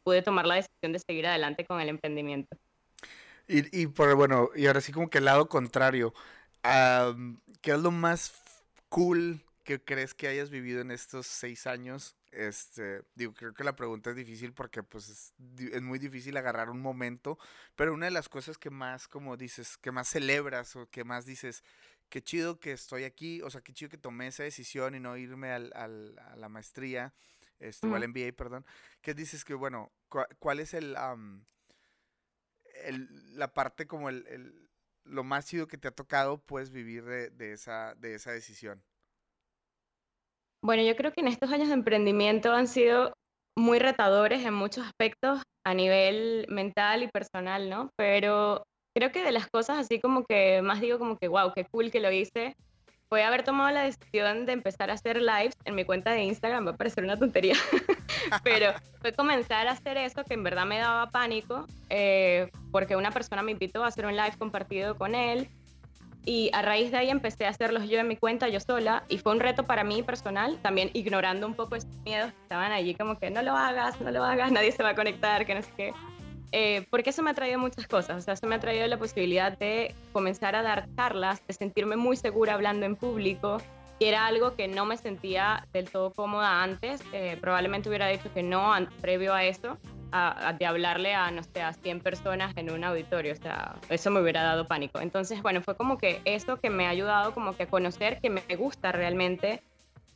S1: pude tomar la decisión de seguir adelante con el emprendimiento.
S2: Y, y por bueno, y ahora sí como que el lado contrario, ¿Qué es lo más cool que crees que hayas vivido en estos seis años? Este, digo, creo que la pregunta es difícil porque pues es, es, muy difícil agarrar un momento, pero una de las cosas que más, como dices, que más celebras o que más dices, qué chido que estoy aquí, o sea, qué chido que tomé esa decisión y no irme al, al, a la maestría, este, o al MBA, perdón, que dices que, bueno, ¿cuál es el, el la parte como el lo más chido que te ha tocado puedes vivir de, esa, de esa decisión?
S1: Bueno, yo creo que en estos años de emprendimiento han sido muy retadores en muchos aspectos a nivel mental y personal, ¿no? Pero creo que de las cosas así como que más digo como que, wow, qué cool que lo hice, fue haber tomado la decisión de empezar a hacer lives en mi cuenta de Instagram. Va a parecer una tontería, pero fue comenzar a hacer eso que en verdad me daba pánico, eh, porque una persona me invitó a hacer un live compartido con él. Y a raíz de ahí empecé a hacerlos yo en mi cuenta, yo sola, y fue un reto para mí personal, también ignorando un poco esos miedos que estaban allí, como que no lo hagas, no lo hagas, nadie se va a conectar, que no sé qué. Eh, porque eso me ha traído muchas cosas. O sea, eso me ha traído la posibilidad de comenzar a dar charlas, de sentirme muy segura hablando en público, era algo que no me sentía del todo cómoda antes. Eh, probablemente hubiera dicho que no previo a eso, a, de hablarle a, no sé, a 100 personas en un auditorio. O sea, eso me hubiera dado pánico. Entonces, bueno, fue como que eso que me ha ayudado como que a conocer que me gusta realmente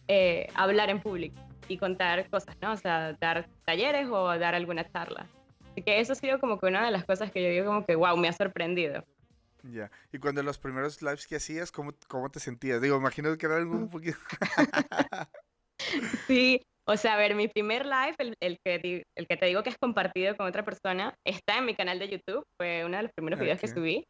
S1: eh, hablar en público y contar cosas, ¿no? O sea, dar talleres o dar alguna charla. Así que eso ha sido como que una de las cosas que yo digo como que, wow, me ha sorprendido.
S2: Ya, y cuando los primeros lives que hacías, ¿cómo, cómo te sentías? Digo, imagino que era algo un poquito...
S1: sí, o sea, a ver, mi primer live, el, el, que, el que te digo que es compartido con otra persona, está en mi canal de YouTube, fue uno de los primeros videos que subí,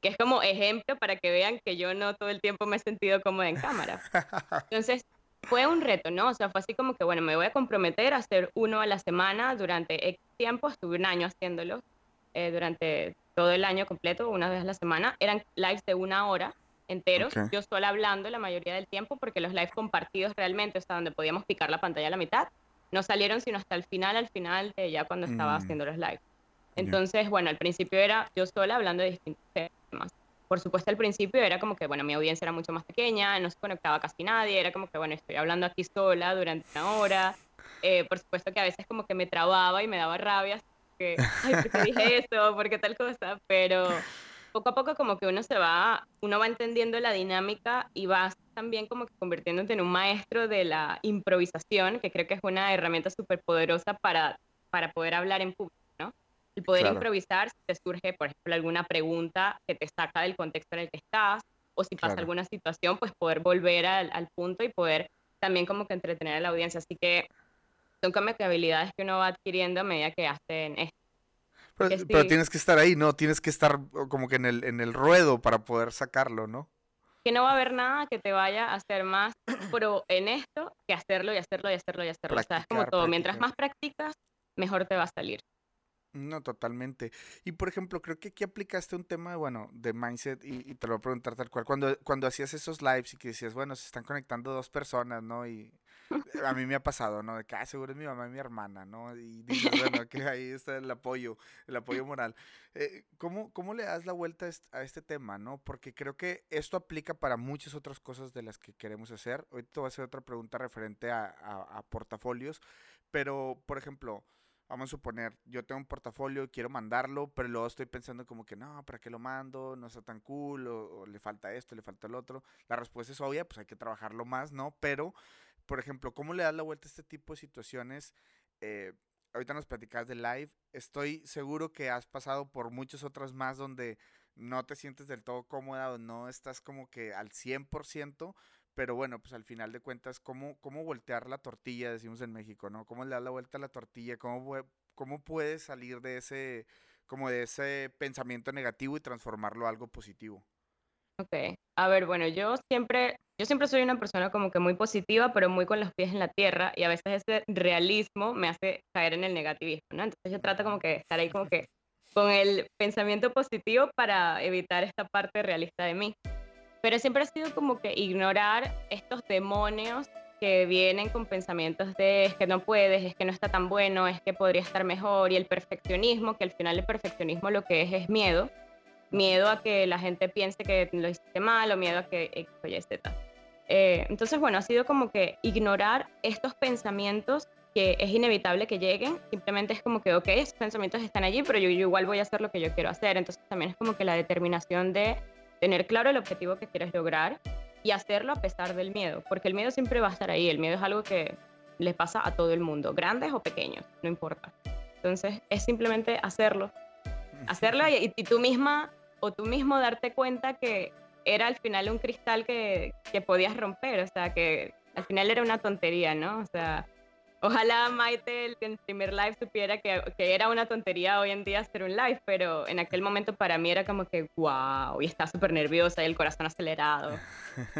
S1: que es como ejemplo para que vean que yo no todo el tiempo me he sentido cómoda en cámara. Entonces, fue un reto, ¿no? O sea, fue así como que, bueno, me voy a comprometer a hacer uno a la semana durante X tiempo, estuve un año haciéndolo, eh, durante todo el año completo, una vez a la semana. Eran lives de una hora enteros, yo solo hablando la mayoría del tiempo, porque los lives compartidos realmente, o sea, donde podíamos picar la pantalla a la mitad, no salieron sino hasta el final, al final de ya cuando estaba mm. haciendo los lives. Entonces, bueno, al principio era yo sola hablando de distintos temas por supuesto al principio era como que, bueno, mi audiencia era mucho más pequeña, no se conectaba casi nadie, era como que, bueno, estoy hablando aquí sola durante una hora. Eh, por supuesto que a veces como que me trababa y me daba rabia, que, ay, ¿por qué dije eso? ¿Por qué tal cosa? Pero poco a poco como que uno se va, uno va entendiendo la dinámica y vas también como que convirtiéndote en un maestro de la improvisación, que creo que es una herramienta súper poderosa para, para poder hablar en público el poder improvisar si te surge, por ejemplo, alguna pregunta que te saca del contexto en el que estás, o si pasa alguna situación, pues poder volver al, al, punto y poder también como que entretener a la audiencia. Así que son como que habilidades que uno va adquiriendo a medida que hacen esto.
S2: Pero, tienes que estar ahí, ¿no? Tienes que estar como que en el, en el ruedo para poder sacarlo, ¿no?
S1: Que no va a haber nada que te vaya a hacer más pero en esto que hacerlo y hacerlo y hacerlo y hacerlo. o sea, es como todo. Mientras más practicas, mejor te va a salir.
S2: No, totalmente. Y por ejemplo, creo que aquí aplicaste un tema, bueno, de mindset y, te lo voy a preguntar tal cual. Cuando, cuando hacías esos lives y que decías, bueno, se están conectando dos personas, ¿no? Y a mí me ha pasado, ¿no? De que, ah, seguro es mi mamá y mi hermana, ¿no? Y dices, bueno, que ahí está el apoyo, el apoyo moral. Eh, ¿cómo, ¿Cómo le das la vuelta a este tema, ¿no? Porque creo que esto aplica para muchas otras cosas de las que queremos hacer. Hoy te voy a hacer otra pregunta referente a, a portafolios, pero, por ejemplo vamos a suponer, yo tengo un portafolio, quiero mandarlo, pero luego estoy pensando como que no, ¿para qué lo mando? No está tan cool, o, le falta esto, le falta el otro. La respuesta es obvia, pues hay que trabajarlo más, ¿no? Pero, por ejemplo, ¿cómo le das la vuelta a este tipo de situaciones? Eh, ahorita nos platicas de live, estoy seguro que has pasado por muchas otras más donde no te sientes del todo cómoda o no estás como que al 100%, pero bueno, pues al final de cuentas, ¿cómo, cómo voltear la tortilla, decimos en México, ¿no? ¿Cómo le das la vuelta a la tortilla? ¿Cómo, cómo puedes salir de ese, como de ese pensamiento negativo y transformarlo a algo positivo?
S1: Ok, a ver, bueno, yo siempre, yo siempre soy una persona como que muy positiva, pero muy con los pies en la tierra y a veces ese realismo me hace caer en el negativismo, ¿no? Entonces yo trato como que estar ahí como que con el pensamiento positivo para evitar esta parte realista de mí. Pero siempre ha sido como que ignorar estos demonios que vienen con pensamientos de es que no puedes, es que no está tan bueno, es que podría estar mejor y el perfeccionismo, que al final el perfeccionismo lo que es es miedo, miedo a que la gente piense que lo hiciste mal o miedo a que oye, este eh, entonces, bueno, ha sido como que ignorar estos pensamientos que es inevitable que lleguen, simplemente es como que, ok, esos pensamientos están allí, pero yo igual voy a hacer lo que yo quiero hacer, entonces también es como que la determinación de tener claro el objetivo que quieres lograr y hacerlo a pesar del miedo, porque el miedo siempre va a estar ahí, el miedo es algo que le pasa a todo el mundo, grandes o pequeños, no importa. Entonces es simplemente hacerlo, hacerlo y, tú misma o tú mismo darte cuenta que era al final un cristal que, que podías romper, o sea, que al final era una tontería, ¿no? O sea, Ojalá Maite en primer live supiera que, que, era una tontería hoy en día hacer un live, pero en aquel momento para mí era como que wow, y está súper nerviosa y el corazón acelerado.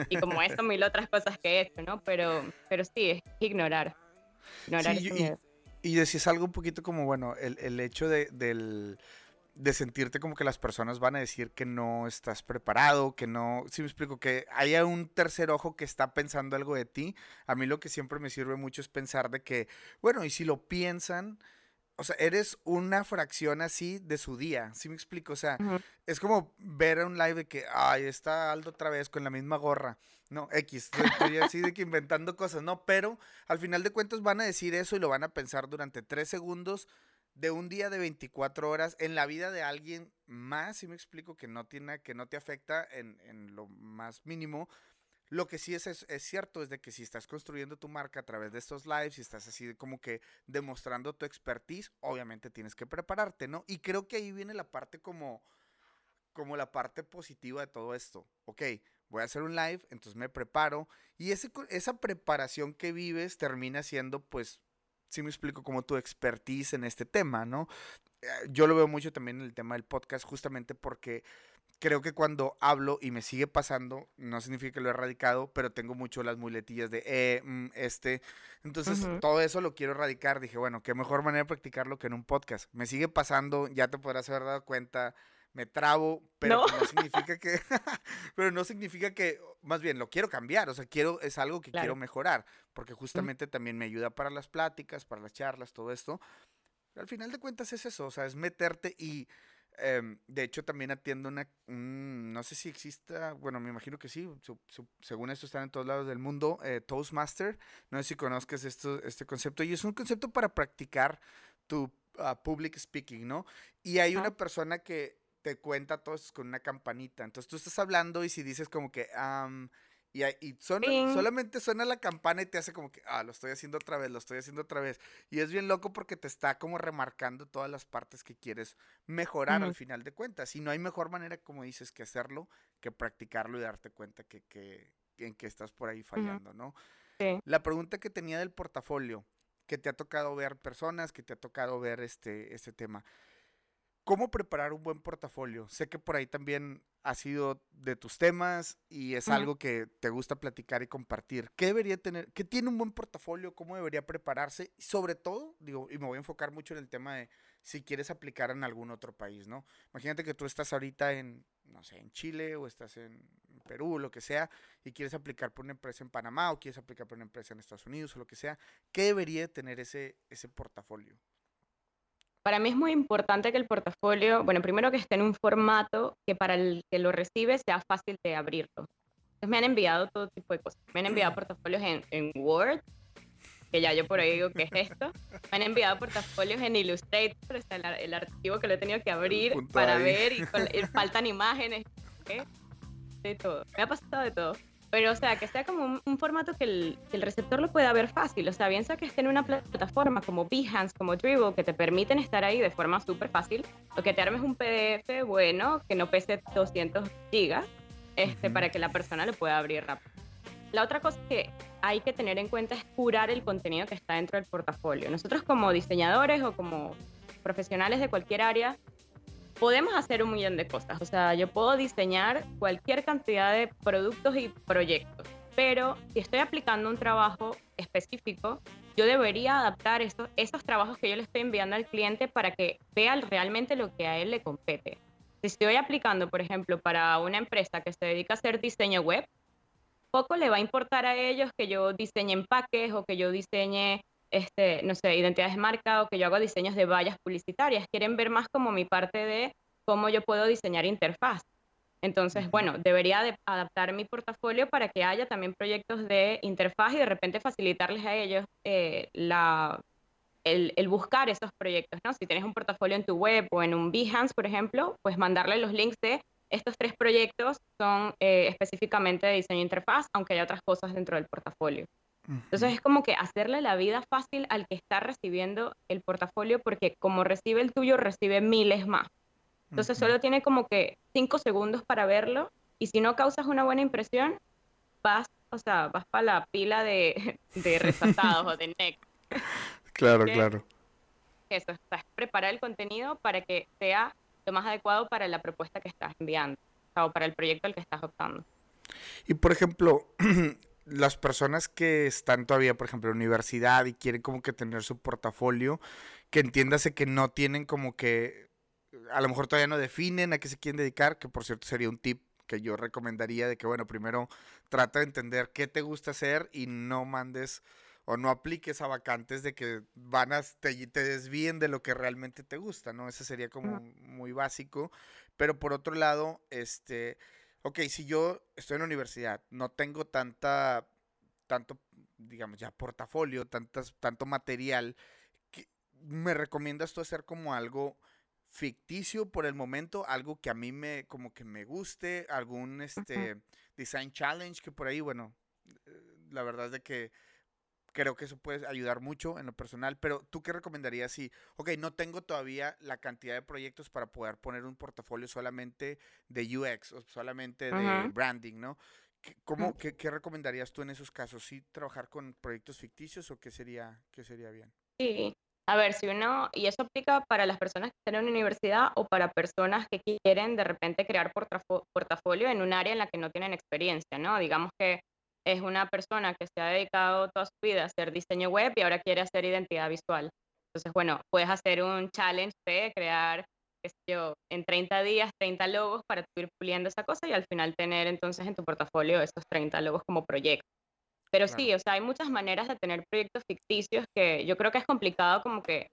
S1: Y como eso, mil otras cosas que he hecho, ¿no? Pero, pero sí, es ignorar. ignorar
S2: sí, y, y, decís algo un poquito como, bueno, el, el hecho de, del de sentirte como que las personas van a decir que no estás preparado, que no, si me explico, que haya un tercer ojo que está pensando algo de ti. A mí lo que siempre me sirve mucho es pensar de que, bueno, y si lo piensan, o sea, eres una fracción así de su día, ¿sí me explico? O sea, es como ver a un live de que, ay, está Aldo otra vez con la misma gorra. No, X, estoy así de que inventando cosas, no, pero al final de cuentas van a decir eso y lo van a pensar durante tres segundos de un día de 24 horas en la vida de alguien más, si me explico, que no, tiene, que no te afecta en, lo más mínimo. Lo que sí es, es, cierto es de que si estás construyendo tu marca a través de estos lives, y estás así como que demostrando tu expertise, obviamente tienes que prepararte, ¿no? Y creo que ahí viene la parte como, como la parte positiva de todo esto. Ok, voy a hacer un live, entonces me preparo, y ese, esa preparación que vives termina siendo pues sí me explico como tu expertise en este tema, ¿no? Eh, yo lo veo mucho también en el tema del podcast, justamente porque creo que cuando hablo y me sigue pasando, no significa que lo he erradicado, pero tengo mucho las muletillas de eh, mm, este. Entonces, todo eso lo quiero erradicar. Dije, bueno, qué mejor manera de practicarlo que en un podcast. Me sigue pasando, ya te podrás haber dado cuenta me trabo, pero no, significa que, pero no significa que, más bien, lo quiero cambiar, o sea, quiero, es algo que quiero mejorar, porque justamente también me ayuda para las pláticas, para las charlas, todo esto. al final de cuentas es eso, o sea, es meterte y, em, de hecho, también atiendo una, no sé si exista, bueno, me imagino que sí, según esto están en todos lados del mundo, eh, Toastmaster, no sé si conozcas esto, este concepto, y es un concepto para practicar tu ah, public speaking, ¿no? Y hay una persona que te cuenta todo eso con una campanita. Entonces tú estás hablando y si dices como que, y, y solamente suena la campana y te hace como que, ah, lo estoy haciendo otra vez, lo estoy haciendo otra vez. Y es bien loco porque te está como remarcando todas las partes que quieres mejorar al final de cuentas. Y no hay mejor manera, como dices, que hacerlo, que practicarlo y darte cuenta que, que en que estás por ahí fallando, ¿no? La pregunta que tenía del portafolio, que te ha tocado ver personas, que te ha tocado ver este, este tema. ¿Cómo preparar un buen portafolio? Sé que por ahí también ha sido de tus temas y es algo que te gusta platicar y compartir. ¿Qué debería tener? ¿Qué tiene un buen portafolio? ¿Cómo debería prepararse? Sobre todo, digo, y me voy a enfocar mucho en el tema de si quieres aplicar en algún otro país, ¿no? Imagínate que tú estás ahorita en, no sé, en Chile o estás en Perú, lo que sea, y quieres aplicar por una empresa en Panamá o quieres aplicar por una empresa en Estados Unidos o lo que sea. ¿Qué debería tener ese, ese portafolio?
S1: Para mí es muy importante que el portafolio, bueno, primero que esté en un formato que para el que lo recibe sea fácil de abrirlo. Entonces me han enviado todo tipo de cosas. Me han enviado portafolios en, en Word, que ya yo por ahí digo, ¿qué es esto? Me han enviado portafolios en Illustrator, está el, el archivo que lo he tenido que abrir para ver y, faltan imágenes. ¿qué? De todo. Me ha pasado de todo. Pero, o sea, que sea como un, formato que el, el, receptor lo pueda ver fácil. O sea, bien sea que esté en una plataforma como Behance, como Dribbble, que te permiten estar ahí de forma súper fácil, o que te armes un PDF bueno, que no pese 200 gigas, este, para que la persona lo pueda abrir rápido. La otra cosa que hay que tener en cuenta es curar el contenido que está dentro del portafolio. Nosotros como diseñadores o como profesionales de cualquier área, podemos hacer un millón de cosas. O sea, yo puedo diseñar cualquier cantidad de productos y proyectos, pero si estoy aplicando un trabajo específico, yo debería adaptar esos, trabajos que yo le estoy enviando al cliente para que vea realmente lo que a él le compete. Si estoy aplicando, por ejemplo, para una empresa que se dedica a hacer diseño web, poco le va a importar a ellos que yo diseñe empaques o que yo diseñe este, no sé, identidades de marca o que yo hago diseños de vallas publicitarias. Quieren ver más como mi parte de cómo yo puedo diseñar interfaz. Entonces, bueno, debería adaptar mi portafolio para que haya también proyectos de interfaz y de repente facilitarles a ellos eh, la, el, el, buscar esos proyectos, ¿no? Si tienes un portafolio en tu web o en un Behance, por ejemplo, pues mandarle los links de estos tres proyectos son eh, específicamente de diseño de interfaz, aunque haya otras cosas dentro del portafolio. Entonces es como que hacerle la vida fácil al que está recibiendo el portafolio porque como recibe el tuyo, recibe miles más. Entonces solo tiene como que cinco segundos para verlo y si no causas una buena impresión, vas, o sea, vas para la pila de, de resaltados o de next.
S2: claro, claro.
S1: Eso, es preparar el contenido para que sea lo más adecuado para la propuesta que estás enviando o para el proyecto al que estás optando.
S2: Y por ejemplo, las personas que están todavía, por ejemplo, en universidad y quieren como que tener su portafolio, que entiéndase que no tienen como que, a lo mejor todavía no definen a qué se quieren dedicar, que por cierto sería un tip que yo recomendaría de que, bueno, primero trata de entender qué te gusta hacer y no mandes o no apliques a vacantes de que van a, te, te desvíen de lo que realmente te gusta, ¿no? Ese sería como muy básico. Pero por otro lado, este, ok, si yo estoy en la universidad, no tengo tanta, tanto, digamos, ya portafolio, tantas, tanto material, ¿me recomiendas tú hacer como algo ficticio por el momento, algo que a mí me, como que me guste, algún, este, design challenge que por ahí, bueno, eh, la verdad es de que creo que eso puede ayudar mucho en lo personal, pero ¿tú qué recomendarías si, ok, no tengo todavía la cantidad de proyectos para poder poner un portafolio solamente de UX o solamente de branding, ¿no? ¿Cómo, qué, qué, recomendarías tú en esos casos? ¿Sí trabajar con proyectos ficticios o qué sería, qué sería bien?
S1: Sí, a ver, si uno, y eso aplica para las personas que están en una universidad o para personas que quieren de repente crear portafolio en un área en la que no tienen experiencia, ¿no? Digamos que es una persona que se ha dedicado toda su vida a hacer diseño web y ahora quiere hacer identidad visual. Entonces, bueno, puedes hacer un challenge de crear, qué sé yo, en 30 días 30 logos para ir puliendo esa cosa y al final tener entonces en tu portafolio esos 30 logos como proyecto. Pero sí, o sea, hay muchas maneras de tener proyectos ficticios que yo creo que es complicado como que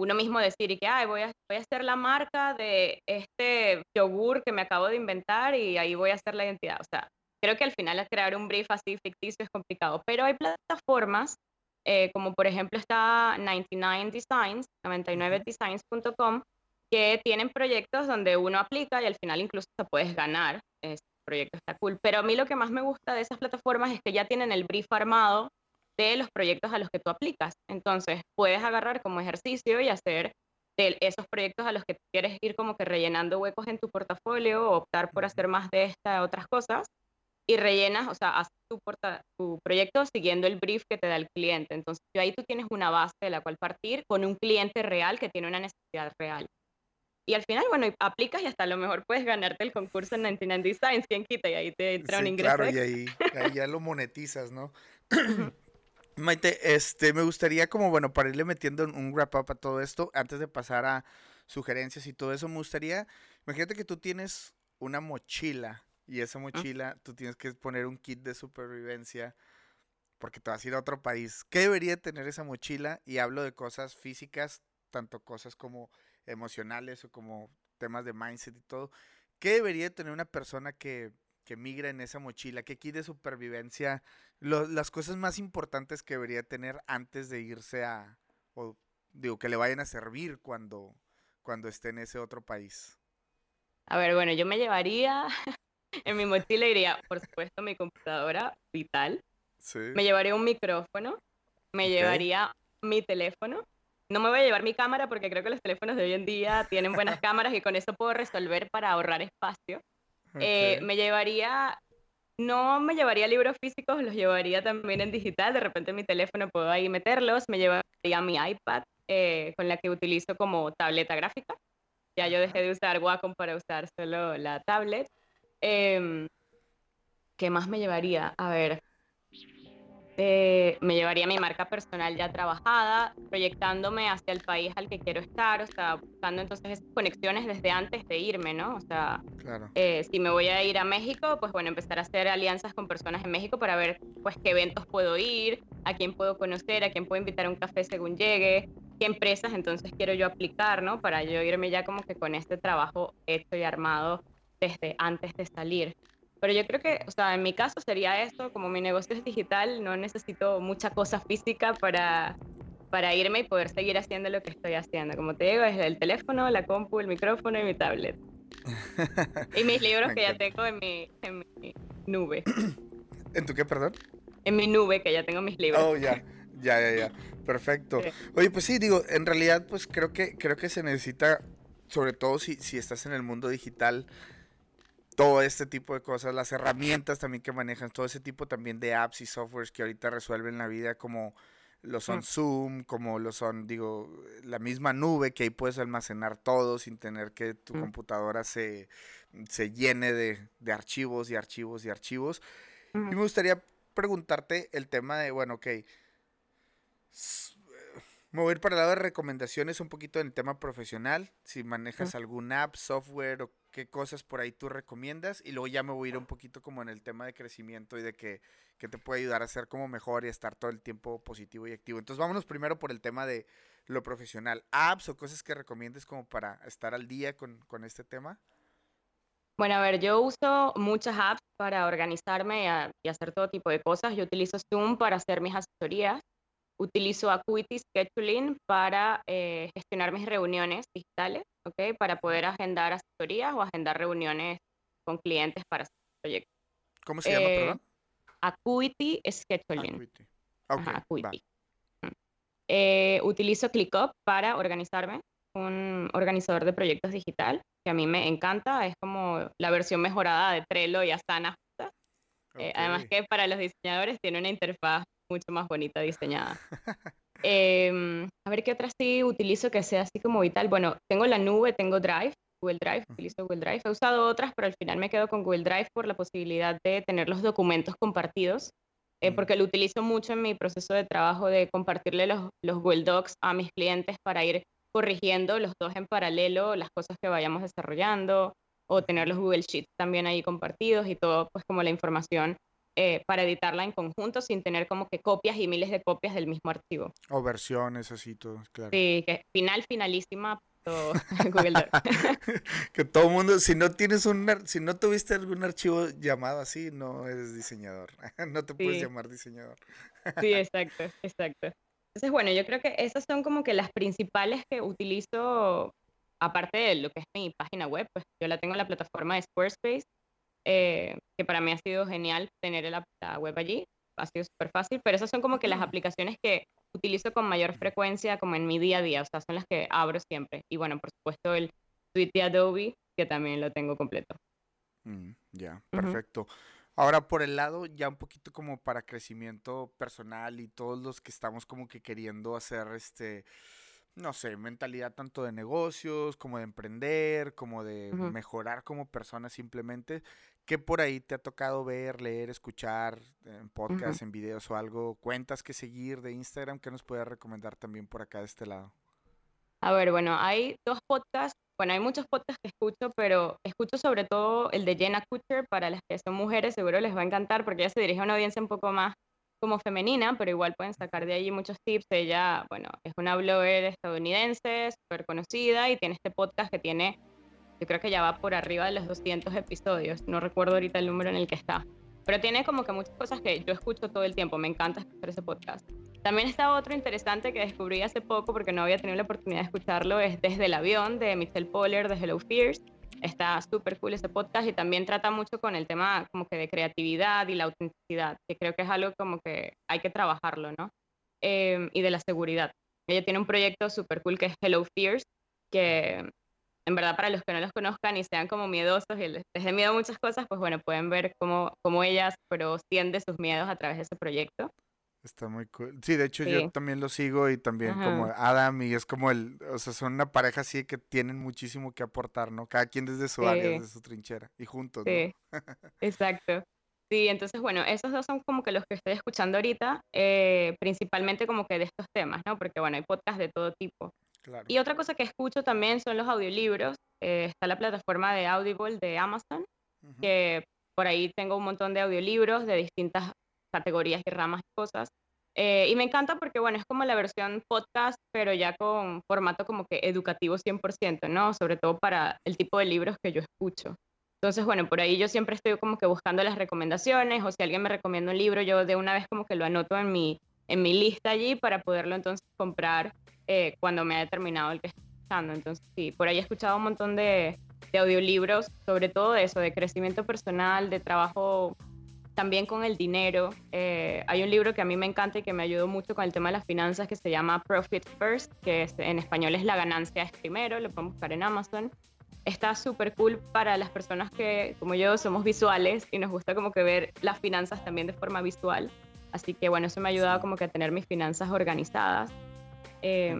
S1: uno mismo decir y que, ay, voy a, voy a hacer la marca de este yogur que me acabo de inventar y ahí voy a hacer la identidad. O sea, creo que al final crear un brief así ficticio es complicado, pero hay plataformas eh, como por ejemplo está 99 Designs, 99designs.com, que tienen proyectos donde uno aplica y al final incluso se puedes ganar. Este proyecto está cool. Pero a mí lo que más me gusta de esas plataformas es que ya tienen el brief armado de los proyectos a los que tú aplicas. Entonces, puedes agarrar como ejercicio y hacer de esos proyectos a los que quieres ir como que rellenando huecos en tu portafolio o optar por hacer más de esta otras cosas y rellenas, o sea, haces tu, tu proyecto siguiendo el brief que te da el cliente. Entonces, ahí tú tienes una base de la cual partir con un cliente real que tiene una necesidad real. Y al final, bueno, aplicas y hasta a lo mejor puedes ganarte el concurso en 99 Designs, quien quita, y ahí te entra un ingreso.
S2: Claro, y ahí, ya lo monetizas, ¿no? Maite, este, me gustaría como, bueno, para irle metiendo un wrap up a todo esto, antes de pasar a sugerencias y todo eso, me gustaría, imagínate que tú tienes una mochila y esa mochila tú tienes que poner un kit de supervivencia porque te vas a ir a otro país. ¿Qué debería tener esa mochila? Y hablo de cosas físicas, tanto cosas como emocionales o como temas de mindset y todo. ¿Qué debería tener una persona que, que migra en esa mochila? ¿Qué kit de supervivencia? las cosas más importantes que debería tener antes de irse a, o digo, que le vayan a servir cuando, cuando esté en ese otro país.
S1: A ver, bueno, yo me llevaría en mi mochila iría, por supuesto, mi computadora vital. Me llevaría un micrófono. Me llevaría mi teléfono. No me voy a llevar mi cámara porque creo que los teléfonos de hoy en día tienen buenas cámaras y con eso puedo resolver para ahorrar espacio. Eh, me llevaría, no me llevaría libros físicos, los llevaría también en digital. De repente en mi teléfono puedo ahí meterlos. Me llevaría mi iPad eh, con la que utilizo como tableta gráfica. Ya yo dejé de usar Wacom para usar solo la tablet. Eh, ¿Qué más me llevaría? A ver, eh, me llevaría mi marca personal ya trabajada, proyectándome hacia el país al que quiero estar, o sea, buscando entonces esas conexiones desde antes de irme, ¿no? O sea, eh, si me voy a ir a México, pues bueno, empezar a hacer alianzas con personas en México para ver, pues, qué eventos puedo ir, a quién puedo conocer, a quién puedo invitar a un café según llegue, qué empresas entonces quiero yo aplicar, ¿no? Para yo irme ya como que con este trabajo hecho y armado desde antes de salir. Pero yo creo que, o sea, en mi caso sería esto, como mi negocio es digital, no necesito mucha cosa física para, para irme y poder seguir haciendo lo que estoy haciendo. Como te digo, es el teléfono, la compu, el micrófono y mi tablet. y mis libros que ya tengo en mi, en mi nube.
S2: ¿En tu qué, perdón?
S1: En mi nube, que ya tengo mis libros.
S2: Oh, ya. Ya, ya, ya. Perfecto. Oye, pues sí, digo, en realidad, pues creo que, creo que se necesita, sobre todo si, si estás en el mundo digital, todo este tipo de cosas, las herramientas también que manejan, todo ese tipo también de apps y softwares que ahorita resuelven la vida como lo son
S1: Mm.
S2: Zoom, como lo son, digo, la misma nube que ahí puedes almacenar todo sin tener que tu
S1: Mm.
S2: computadora se, se llene de, de archivos y archivos y archivos. Y
S1: Ujú.
S2: me gustaría preguntarte el tema de, bueno, ok, me voy a ir para el lado de recomendaciones un poquito en el tema profesional, si manejas algún app, software o qué cosas por ahí tú recomiendas, y luego ya me voy a ir un poquito como en el tema de crecimiento y de que, que te puede ayudar a ser como mejor y a estar todo el tiempo positivo y activo. Entonces vámonos primero por el tema de lo profesional, apps o cosas que recomiendes como para estar al día con, con este tema.
S1: Bueno, a ver, yo uso muchas apps para organizarme y, a- y hacer todo tipo de cosas. Yo utilizo Zoom para hacer mis asesorías. Utilizo Acuity Scheduling para eh, gestionar mis reuniones digitales, ¿ok? Para poder agendar asesorías o agendar reuniones con clientes para hacer proyectos.
S2: ¿Cómo se llama,
S1: Eh,
S2: perdón?
S1: Acuity Scheduling.
S2: Acuity.
S1: Ajá. Acuity. Mm. Eh, utilizo ClickUp para organizarme, un organizador de proyectos digital que a mí me encanta, es como la versión mejorada de Trello y Asana. Además que para los diseñadores tiene una interfaz mucho más bonita diseñada. Em, a ver qué otras sí utilizo que sea así como vital. Bueno, tengo la nube, tengo Drive, Google Drive, utilizo Google Drive. He usado otras, pero al final me quedo con Google Drive por la posibilidad de tener los documentos compartidos, eh, porque lo utilizo mucho en mi proceso de trabajo de compartirle los, los Google Docs a mis clientes para ir corrigiendo los dos en paralelo las cosas que vayamos desarrollando o tener los Google Sheets también ahí compartidos y todo, pues como la información eh, para editarla en conjunto sin tener como que copias y miles de copias del mismo archivo.
S2: O versiones, así todo, claro.
S1: Sí, que final, finalísima, todo Google
S2: que todo mundo, si no tienes un, si no tuviste algún archivo llamado así, no eres diseñador. no te puedes
S1: Sí.
S2: llamar diseñador.
S1: Sí, exacto, exacto. Entonces, bueno, yo creo que esas son como que las principales que utilizo, aparte de lo que es mi página web, pues yo la tengo en la plataforma de Squarespace, eh, que para mí ha sido genial tener la, la web allí, ha sido súper fácil, pero esas son como que las aplicaciones que utilizo con mayor frecuencia como en mi día a día, o sea, son las que abro siempre. Y bueno, por supuesto el suite de Adobe, que también lo tengo completo.
S2: Mm, ya,
S1: Ujú.
S2: perfecto. Ahora, por el lado ya un poquito como para crecimiento personal y todos los que estamos como que queriendo hacer este, no sé, mentalidad tanto de negocios, como de emprender, como de
S1: Ujú.
S2: mejorar como persona simplemente, ¿qué por ahí te ha tocado ver, leer, escuchar en podcast, en videos o algo? ¿Cuentas que seguir de Instagram que nos puedas recomendar también por acá de este lado?
S1: A ver, bueno, hay dos podcasts, bueno, hay muchos podcasts que escucho, pero escucho sobre todo el de Jenna Kutcher, para las que son mujeres seguro les va a encantar porque ella se dirige a una audiencia un poco más como femenina, pero igual pueden sacar de allí muchos tips. Ella, bueno, es una blogger estadounidense, súper conocida y tiene este podcast que tiene, yo creo que ya va por arriba de los 200 episodios, no recuerdo ahorita el número en el que está, pero tiene como que muchas cosas que yo escucho todo el tiempo, me encanta escuchar ese podcast. También está otro interesante que descubrí hace poco porque no había tenido la oportunidad de escucharlo, es Desde el Avión de Michelle Poller de Hello Fears. Está súper cool ese podcast y también trata mucho con el tema como que de creatividad y la autenticidad, que creo que es algo como que hay que trabajarlo, ¿no? Eh, y de la seguridad. Ella tiene un proyecto súper cool que es Hello Fears, que en verdad para los que no los conozcan y sean como miedosos y les, les dé miedo a muchas cosas, pues bueno, pueden ver cómo, cómo ella pero siente sus miedos a través de ese proyecto.
S2: Está muy cool. Sí, de hecho
S1: Sí.
S2: yo también lo sigo y también como
S1: Ajá.
S2: Adam y es como el, o sea, son una pareja así que tienen muchísimo que aportar, ¿no? Cada quien desde su área,
S1: Sí.
S2: desde su trinchera y juntos, ¿no?
S1: Sí, exacto. Sí, entonces, bueno, esos dos son como que los que estoy escuchando ahorita, eh, principalmente como que de estos temas, ¿no? Porque, bueno, hay podcasts de todo tipo.
S2: Claro.
S1: Y otra cosa que escucho también son los audiolibros. Eh, está la plataforma de Audible de Amazon, que por ahí tengo un montón de audiolibros de distintas categorías y ramas y cosas. Eh, y me encanta porque, bueno, es como la versión podcast, pero ya con formato como que educativo 100%, ¿no? Sobre todo para el tipo de libros que yo escucho. Entonces, bueno, por ahí yo siempre estoy como que buscando las recomendaciones o si alguien me recomienda un libro, yo de una vez como que lo anoto en mi, en mi lista allí para poderlo entonces comprar eh, cuando me haya terminado el que estoy escuchando. Entonces, sí, por ahí he escuchado un montón de, audiolibros, sobre todo de eso, de crecimiento personal, de trabajo también con el dinero. Eh, hay un libro que a mí me encanta y que me ayudó mucho con el tema de las finanzas que se llama Profit First, que en español es La ganancia es primero, lo pueden buscar en Amazon. Está súper cool para las personas que, como yo, somos visuales y nos gusta como que ver las finanzas también de forma visual. Así que bueno, eso me ha ayudado como que a tener mis finanzas organizadas.
S2: Eh,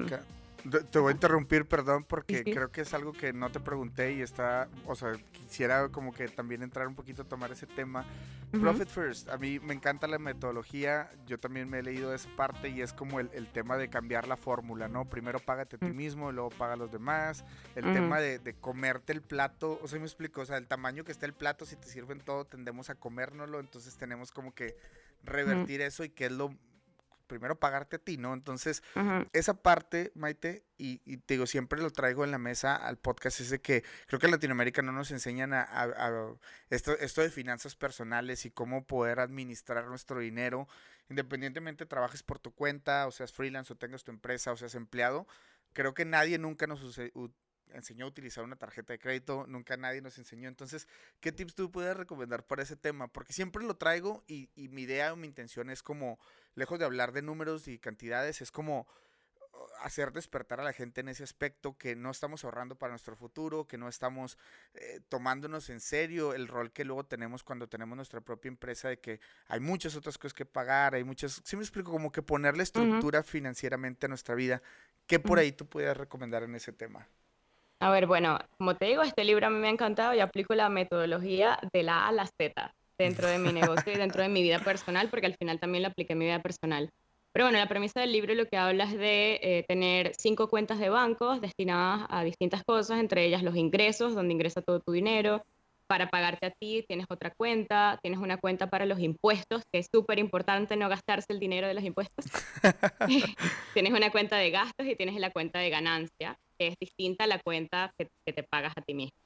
S2: te voy a interrumpir, perdón, porque creo que es algo que no te pregunté y está, o sea, quisiera como que también entrar un poquito a tomar ese tema. Profit First, a mí me encanta la metodología, yo también me he leído esa parte y es como el, tema de cambiar la fórmula, ¿no? Primero págate a ti mismo, luego paga a los demás, el tema de, de, comerte el plato, o sea, me explico, o sea, el tamaño que está el plato, si te sirven todo, tendemos a comérnoslo, entonces tenemos como que revertir eso y que es lo primero pagarte a ti, ¿no? Entonces, esa parte, Maite, y, te digo, siempre lo traigo en la mesa al podcast, es de que creo que en Latinoamérica no nos enseñan a, esto, esto de finanzas personales y cómo poder administrar nuestro dinero, independientemente trabajes por tu cuenta, o seas freelance, o tengas tu empresa, o seas empleado. Creo que nadie nunca nos enseñó a utilizar una tarjeta de crédito, nunca nadie nos enseñó. Entonces, ¿qué tips tú puedes recomendar para ese tema? Porque siempre lo traigo y, y mi idea o mi intención es como, lejos de hablar de números y cantidades, es como uh, hacer despertar a la gente en ese aspecto, que no estamos ahorrando para nuestro futuro, que no estamos eh, tomándonos en serio el rol que luego tenemos cuando tenemos nuestra propia empresa, de que hay muchas otras cosas que pagar, hay muchas, sí me explico, como que ponerle estructura financieramente a nuestra vida. ¿Qué por ahí tú puedes recomendar en ese tema?
S1: A ver, bueno, como te digo, este libro a mí me ha encantado y aplico la metodología de la A a la Z dentro de mi negocio y dentro de mi vida personal, porque al final también lo apliqué en mi vida personal. Pero bueno, la premisa del libro lo que habla es de eh, tener cinco cuentas de bancos destinadas a distintas cosas, entre ellas los ingresos, donde ingresa todo tu dinero. Para pagarte a ti tienes otra cuenta, tienes una cuenta para los impuestos, que es súper importante no gastarse el dinero de los impuestos. tienes una cuenta de gastos y tienes la cuenta de ganancia que es distinta a la cuenta que, te pagas a ti mismo.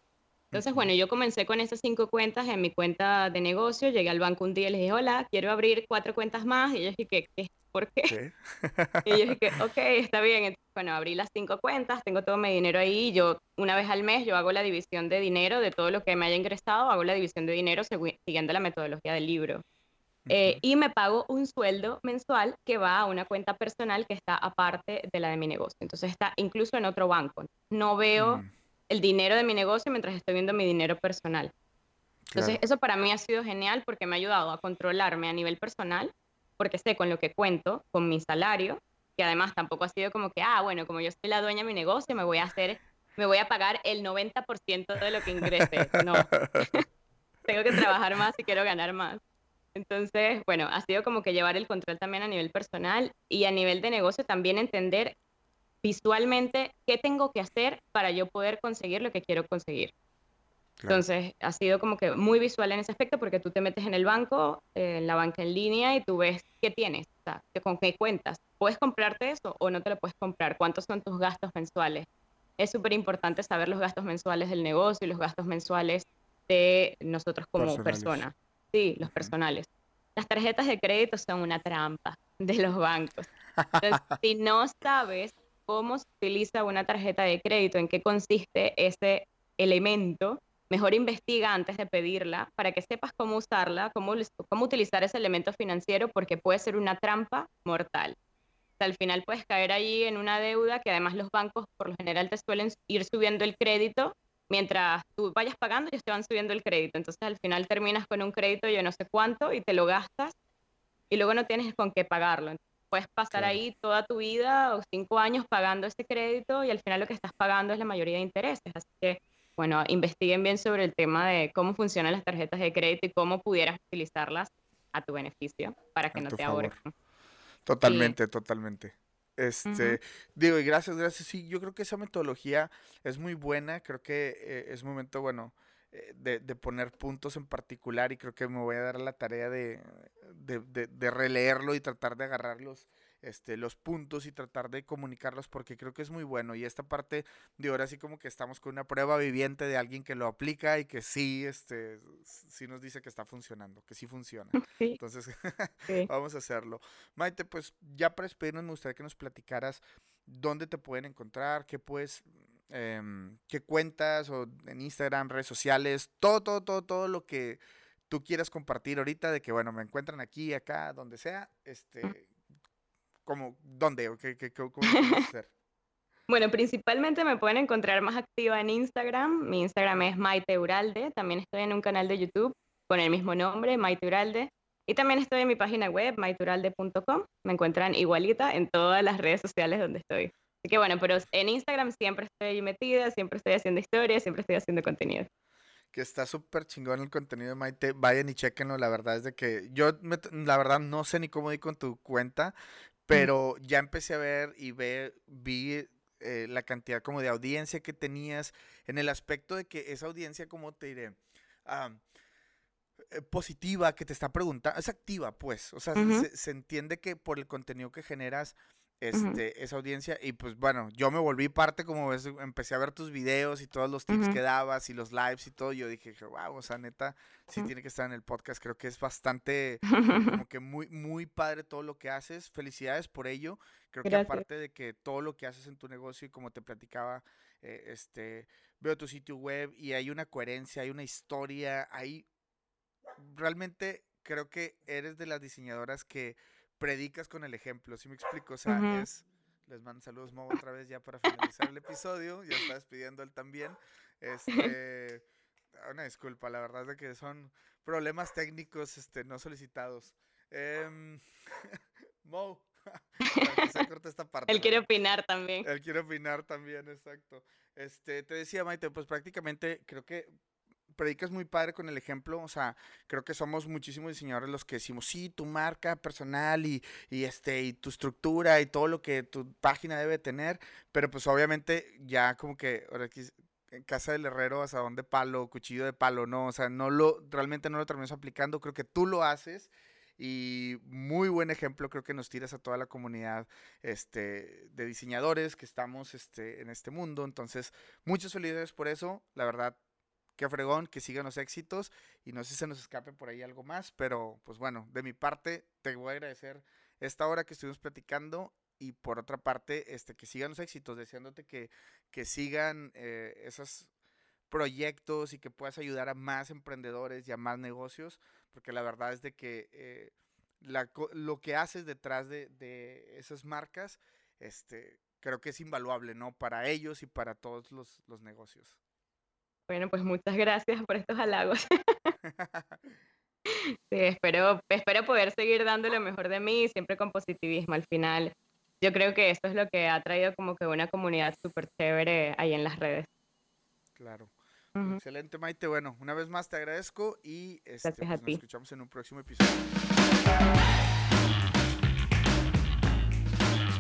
S1: Entonces, bueno, yo comencé con esas cinco cuentas en mi cuenta de negocio, llegué al banco un día y les dije, hola, quiero abrir cuatro cuentas más, y ellos dije, ¿qué? ¿Por qué? y ellos dije, ok, está bien. Entonces, bueno, abrí las cinco cuentas, tengo todo mi dinero ahí, yo una vez al mes yo hago la división de dinero de todo lo que me haya ingresado, hago la división de dinero siguiendo la metodología del libro. Eh, y me pago un sueldo mensual que va a una cuenta personal que está aparte de la de mi negocio. Entonces está incluso en otro banco. No veo mm. el dinero de mi negocio mientras estoy viendo mi dinero personal. Entonces eso para mí ha sido genial porque me ha ayudado a controlarme a nivel personal, porque sé con lo que cuento, con mi salario, que además tampoco ha sido como que, ah, bueno, como yo soy la dueña de mi negocio, me voy a hacer, me voy a pagar el 90% de lo que ingrese. No. Tengo que trabajar más si quiero ganar más. Entonces, bueno, ha sido como que llevar el control también a nivel personal y a nivel de negocio también entender visualmente qué tengo que hacer para yo poder conseguir lo que quiero conseguir. Entonces, ha sido como que muy visual en ese aspecto porque tú te metes en el banco, en la banca en línea y tú ves qué tienes, o sea, con qué cuentas. ¿Puedes comprarte eso o no te lo puedes comprar? ¿Cuántos son tus gastos mensuales? Es súper importante saber los gastos mensuales del negocio y los gastos mensuales de nosotros como personas. Sí, los personales. Las tarjetas de crédito son una trampa de los bancos. Entonces, si no sabes cómo se utiliza una tarjeta de crédito, en qué consiste ese elemento, mejor investiga antes de pedirla para que sepas cómo usarla, cómo, cómo utilizar ese elemento financiero, porque puede ser una trampa mortal. al final puedes caer ahí en una deuda que además los bancos por lo general te suelen ir subiendo el crédito mientras tú vayas pagando, ellos te van subiendo el crédito. Entonces al final terminas con un crédito yo no sé cuánto y te lo gastas y luego no tienes con qué pagarlo. puedes pasar ahí toda tu vida o cinco años pagando ese crédito y al final lo que estás pagando es la mayoría de intereses. Así que, bueno, investiguen bien sobre el tema de cómo funcionan las tarjetas de crédito y cómo pudieras utilizarlas a tu beneficio para que no te ahorren.
S2: Totalmente, totalmente. Este, digo, y gracias, gracias. Sí, yo creo que esa metodología es muy buena. Creo que eh, es momento, bueno, eh, de, de, poner puntos en particular y creo que me voy a dar la tarea de, de, de releerlo y tratar de agarrarlos este, los puntos y tratar de comunicarlos porque creo que es muy bueno. Y esta parte de ahora sí como que estamos con una prueba viviente de alguien que lo aplica y que sí, este, sí nos dice que está funcionando, que sí funciona. Entonces, vamos a hacerlo. Maite, pues ya para despedirnos me gustaría que nos platicaras dónde te pueden encontrar, qué puedes... Em, qué cuentas o en Instagram, redes sociales, todo, todo, todo, todo lo que tú quieras compartir ahorita de que, bueno, me encuentran aquí, acá, donde sea, este, ¿Cómo, ¿Dónde? ¿Qué, qué, cómo hacer?
S1: Bueno, principalmente me pueden encontrar más activa en Instagram. Mi Instagram es Maite Uralde. También estoy en un canal de YouTube con el mismo nombre, Maite Uralde. Y también estoy en mi página web, maituralde.com. Me encuentran igualita en todas las redes sociales donde estoy. Así que bueno, pero en Instagram siempre estoy metida, siempre estoy haciendo historias, siempre estoy haciendo contenido.
S2: Que está súper chingón el contenido de Maite. Vayan y chequenlo. La verdad es de que yo, la verdad, no sé ni cómo di con tu cuenta, pero ya empecé a ver y ve, vi eh, la cantidad como de audiencia que tenías en el aspecto de que esa audiencia, como te diré, eh, positiva, que te está preguntando, es activa, pues, o sea, se, entiende que por el contenido que generas, este, esa audiencia. Y pues bueno, yo me volví parte, como ves, empecé a ver tus videos y todos los tips que dabas y los lives y todo. Yo dije, wow, o sea, neta, sí tiene que estar en el podcast. Creo que es bastante, como que muy, muy padre todo lo que haces. Felicidades por ello. Creo que aparte de que todo lo que haces en tu negocio y como te platicaba, eh, este, veo tu sitio web y hay una coherencia, hay una historia, hay realmente creo que eres de las diseñadoras que predicas con el ejemplo, ¿sí me explico? O sea, es, les mando saludos Mo otra vez ya para finalizar el episodio, ya está despidiendo él también. Este, una disculpa, la verdad es que son problemas técnicos este, no solicitados. Eh, Mo,
S1: se corta esta parte. Él quiere opinar también.
S2: Él quiere opinar también, exacto. Este, te decía, Maite, pues prácticamente creo que predicas muy padre con el ejemplo, o sea, creo que somos muchísimos diseñadores los que decimos, sí, tu marca personal y, y, este, y tu estructura y todo lo que tu página debe tener, pero pues obviamente ya como que ahora aquí en casa del herrero asadón de palo, cuchillo de palo, no, o sea, no lo, realmente no lo terminas aplicando, creo que tú lo haces y muy buen ejemplo creo que nos tiras a toda la comunidad este, de diseñadores que estamos este, en este mundo. Entonces, muchas felicidades por eso. La verdad, qué fregón, que sigan los éxitos y no sé si se nos escape por ahí algo más, pero pues bueno, de mi parte te voy a agradecer esta hora que estuvimos platicando y por otra parte, este, que sigan los éxitos, deseándote que, que sigan eh, esos proyectos y que puedas ayudar a más emprendedores y a más negocios, porque la verdad es de que eh, lo que haces detrás de, de, esas marcas, este, creo que es invaluable, ¿no? Para ellos y para todos los, los negocios.
S1: Bueno, pues muchas gracias por estos halagos. sí, espero, espero poder seguir dando lo mejor de mí, siempre con positivismo al final. Yo creo que eso es lo que ha traído como que una comunidad súper chévere ahí en las redes.
S2: Claro. Excelente, Maite. Bueno, una vez más te agradezco y este, pues, nos escuchamos en un próximo episodio.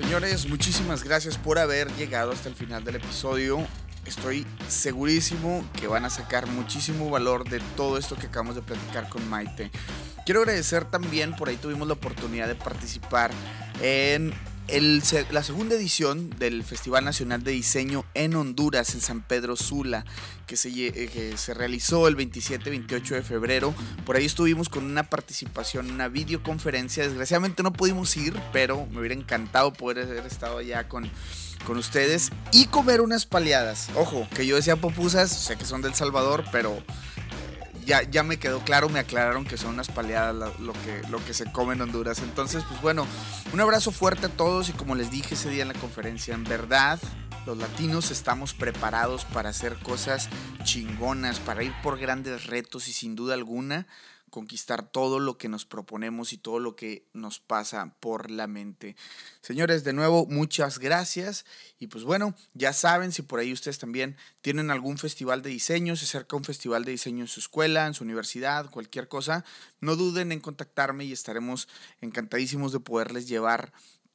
S2: Señores, muchísimas gracias por haber llegado hasta el final del episodio. Estoy segurísimo que van a sacar muchísimo valor de todo esto que acabamos de platicar con Maite. Quiero agradecer también, por ahí tuvimos la oportunidad de participar en la segunda edición del Festival Nacional de Diseño en Honduras, en San Pedro Sula, que se, eh, que se realizó el 27-28 de febrero. Por ahí estuvimos con una participación, una videoconferencia. Desgraciadamente no pudimos ir, pero me hubiera encantado poder haber estado allá con con ustedes y comer unas paliadas. Ojo, que yo decía popusas, sé que son del Salvador, pero eh, ya, ya me quedó claro, me aclararon que son unas paliadas lo, que, lo que se come en Honduras. Entonces, pues bueno, un abrazo fuerte a todos y como les dije ese día en la conferencia, en verdad los latinos estamos preparados para hacer cosas chingonas, para ir por grandes retos y sin duda alguna conquistar todo lo que nos proponemos y todo lo que nos pasa por la mente. Señores, de nuevo, muchas gracias. Y pues bueno, ya saben, si por ahí ustedes también tienen algún festival de diseño, se acerca un festival de diseño en su escuela, en su universidad, cualquier cosa, no duden en contactarme y estaremos encantadísimos de poderles llevar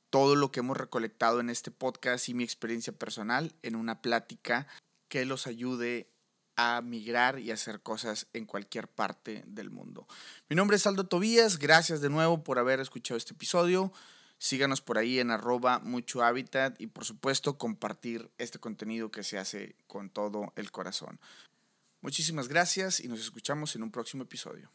S2: todo lo que hemos recolectado en este podcast y mi experiencia personal en una plática que los ayude a migrar y hacer cosas en cualquier parte del mundo. Mi nombre es Aldo Tobías, gracias de nuevo por haber escuchado este episodio. Síganos por ahí en arroba mucho hábitat y por supuesto compartir este contenido que se hace con todo el corazón. Muchísimas gracias y nos escuchamos en un próximo episodio.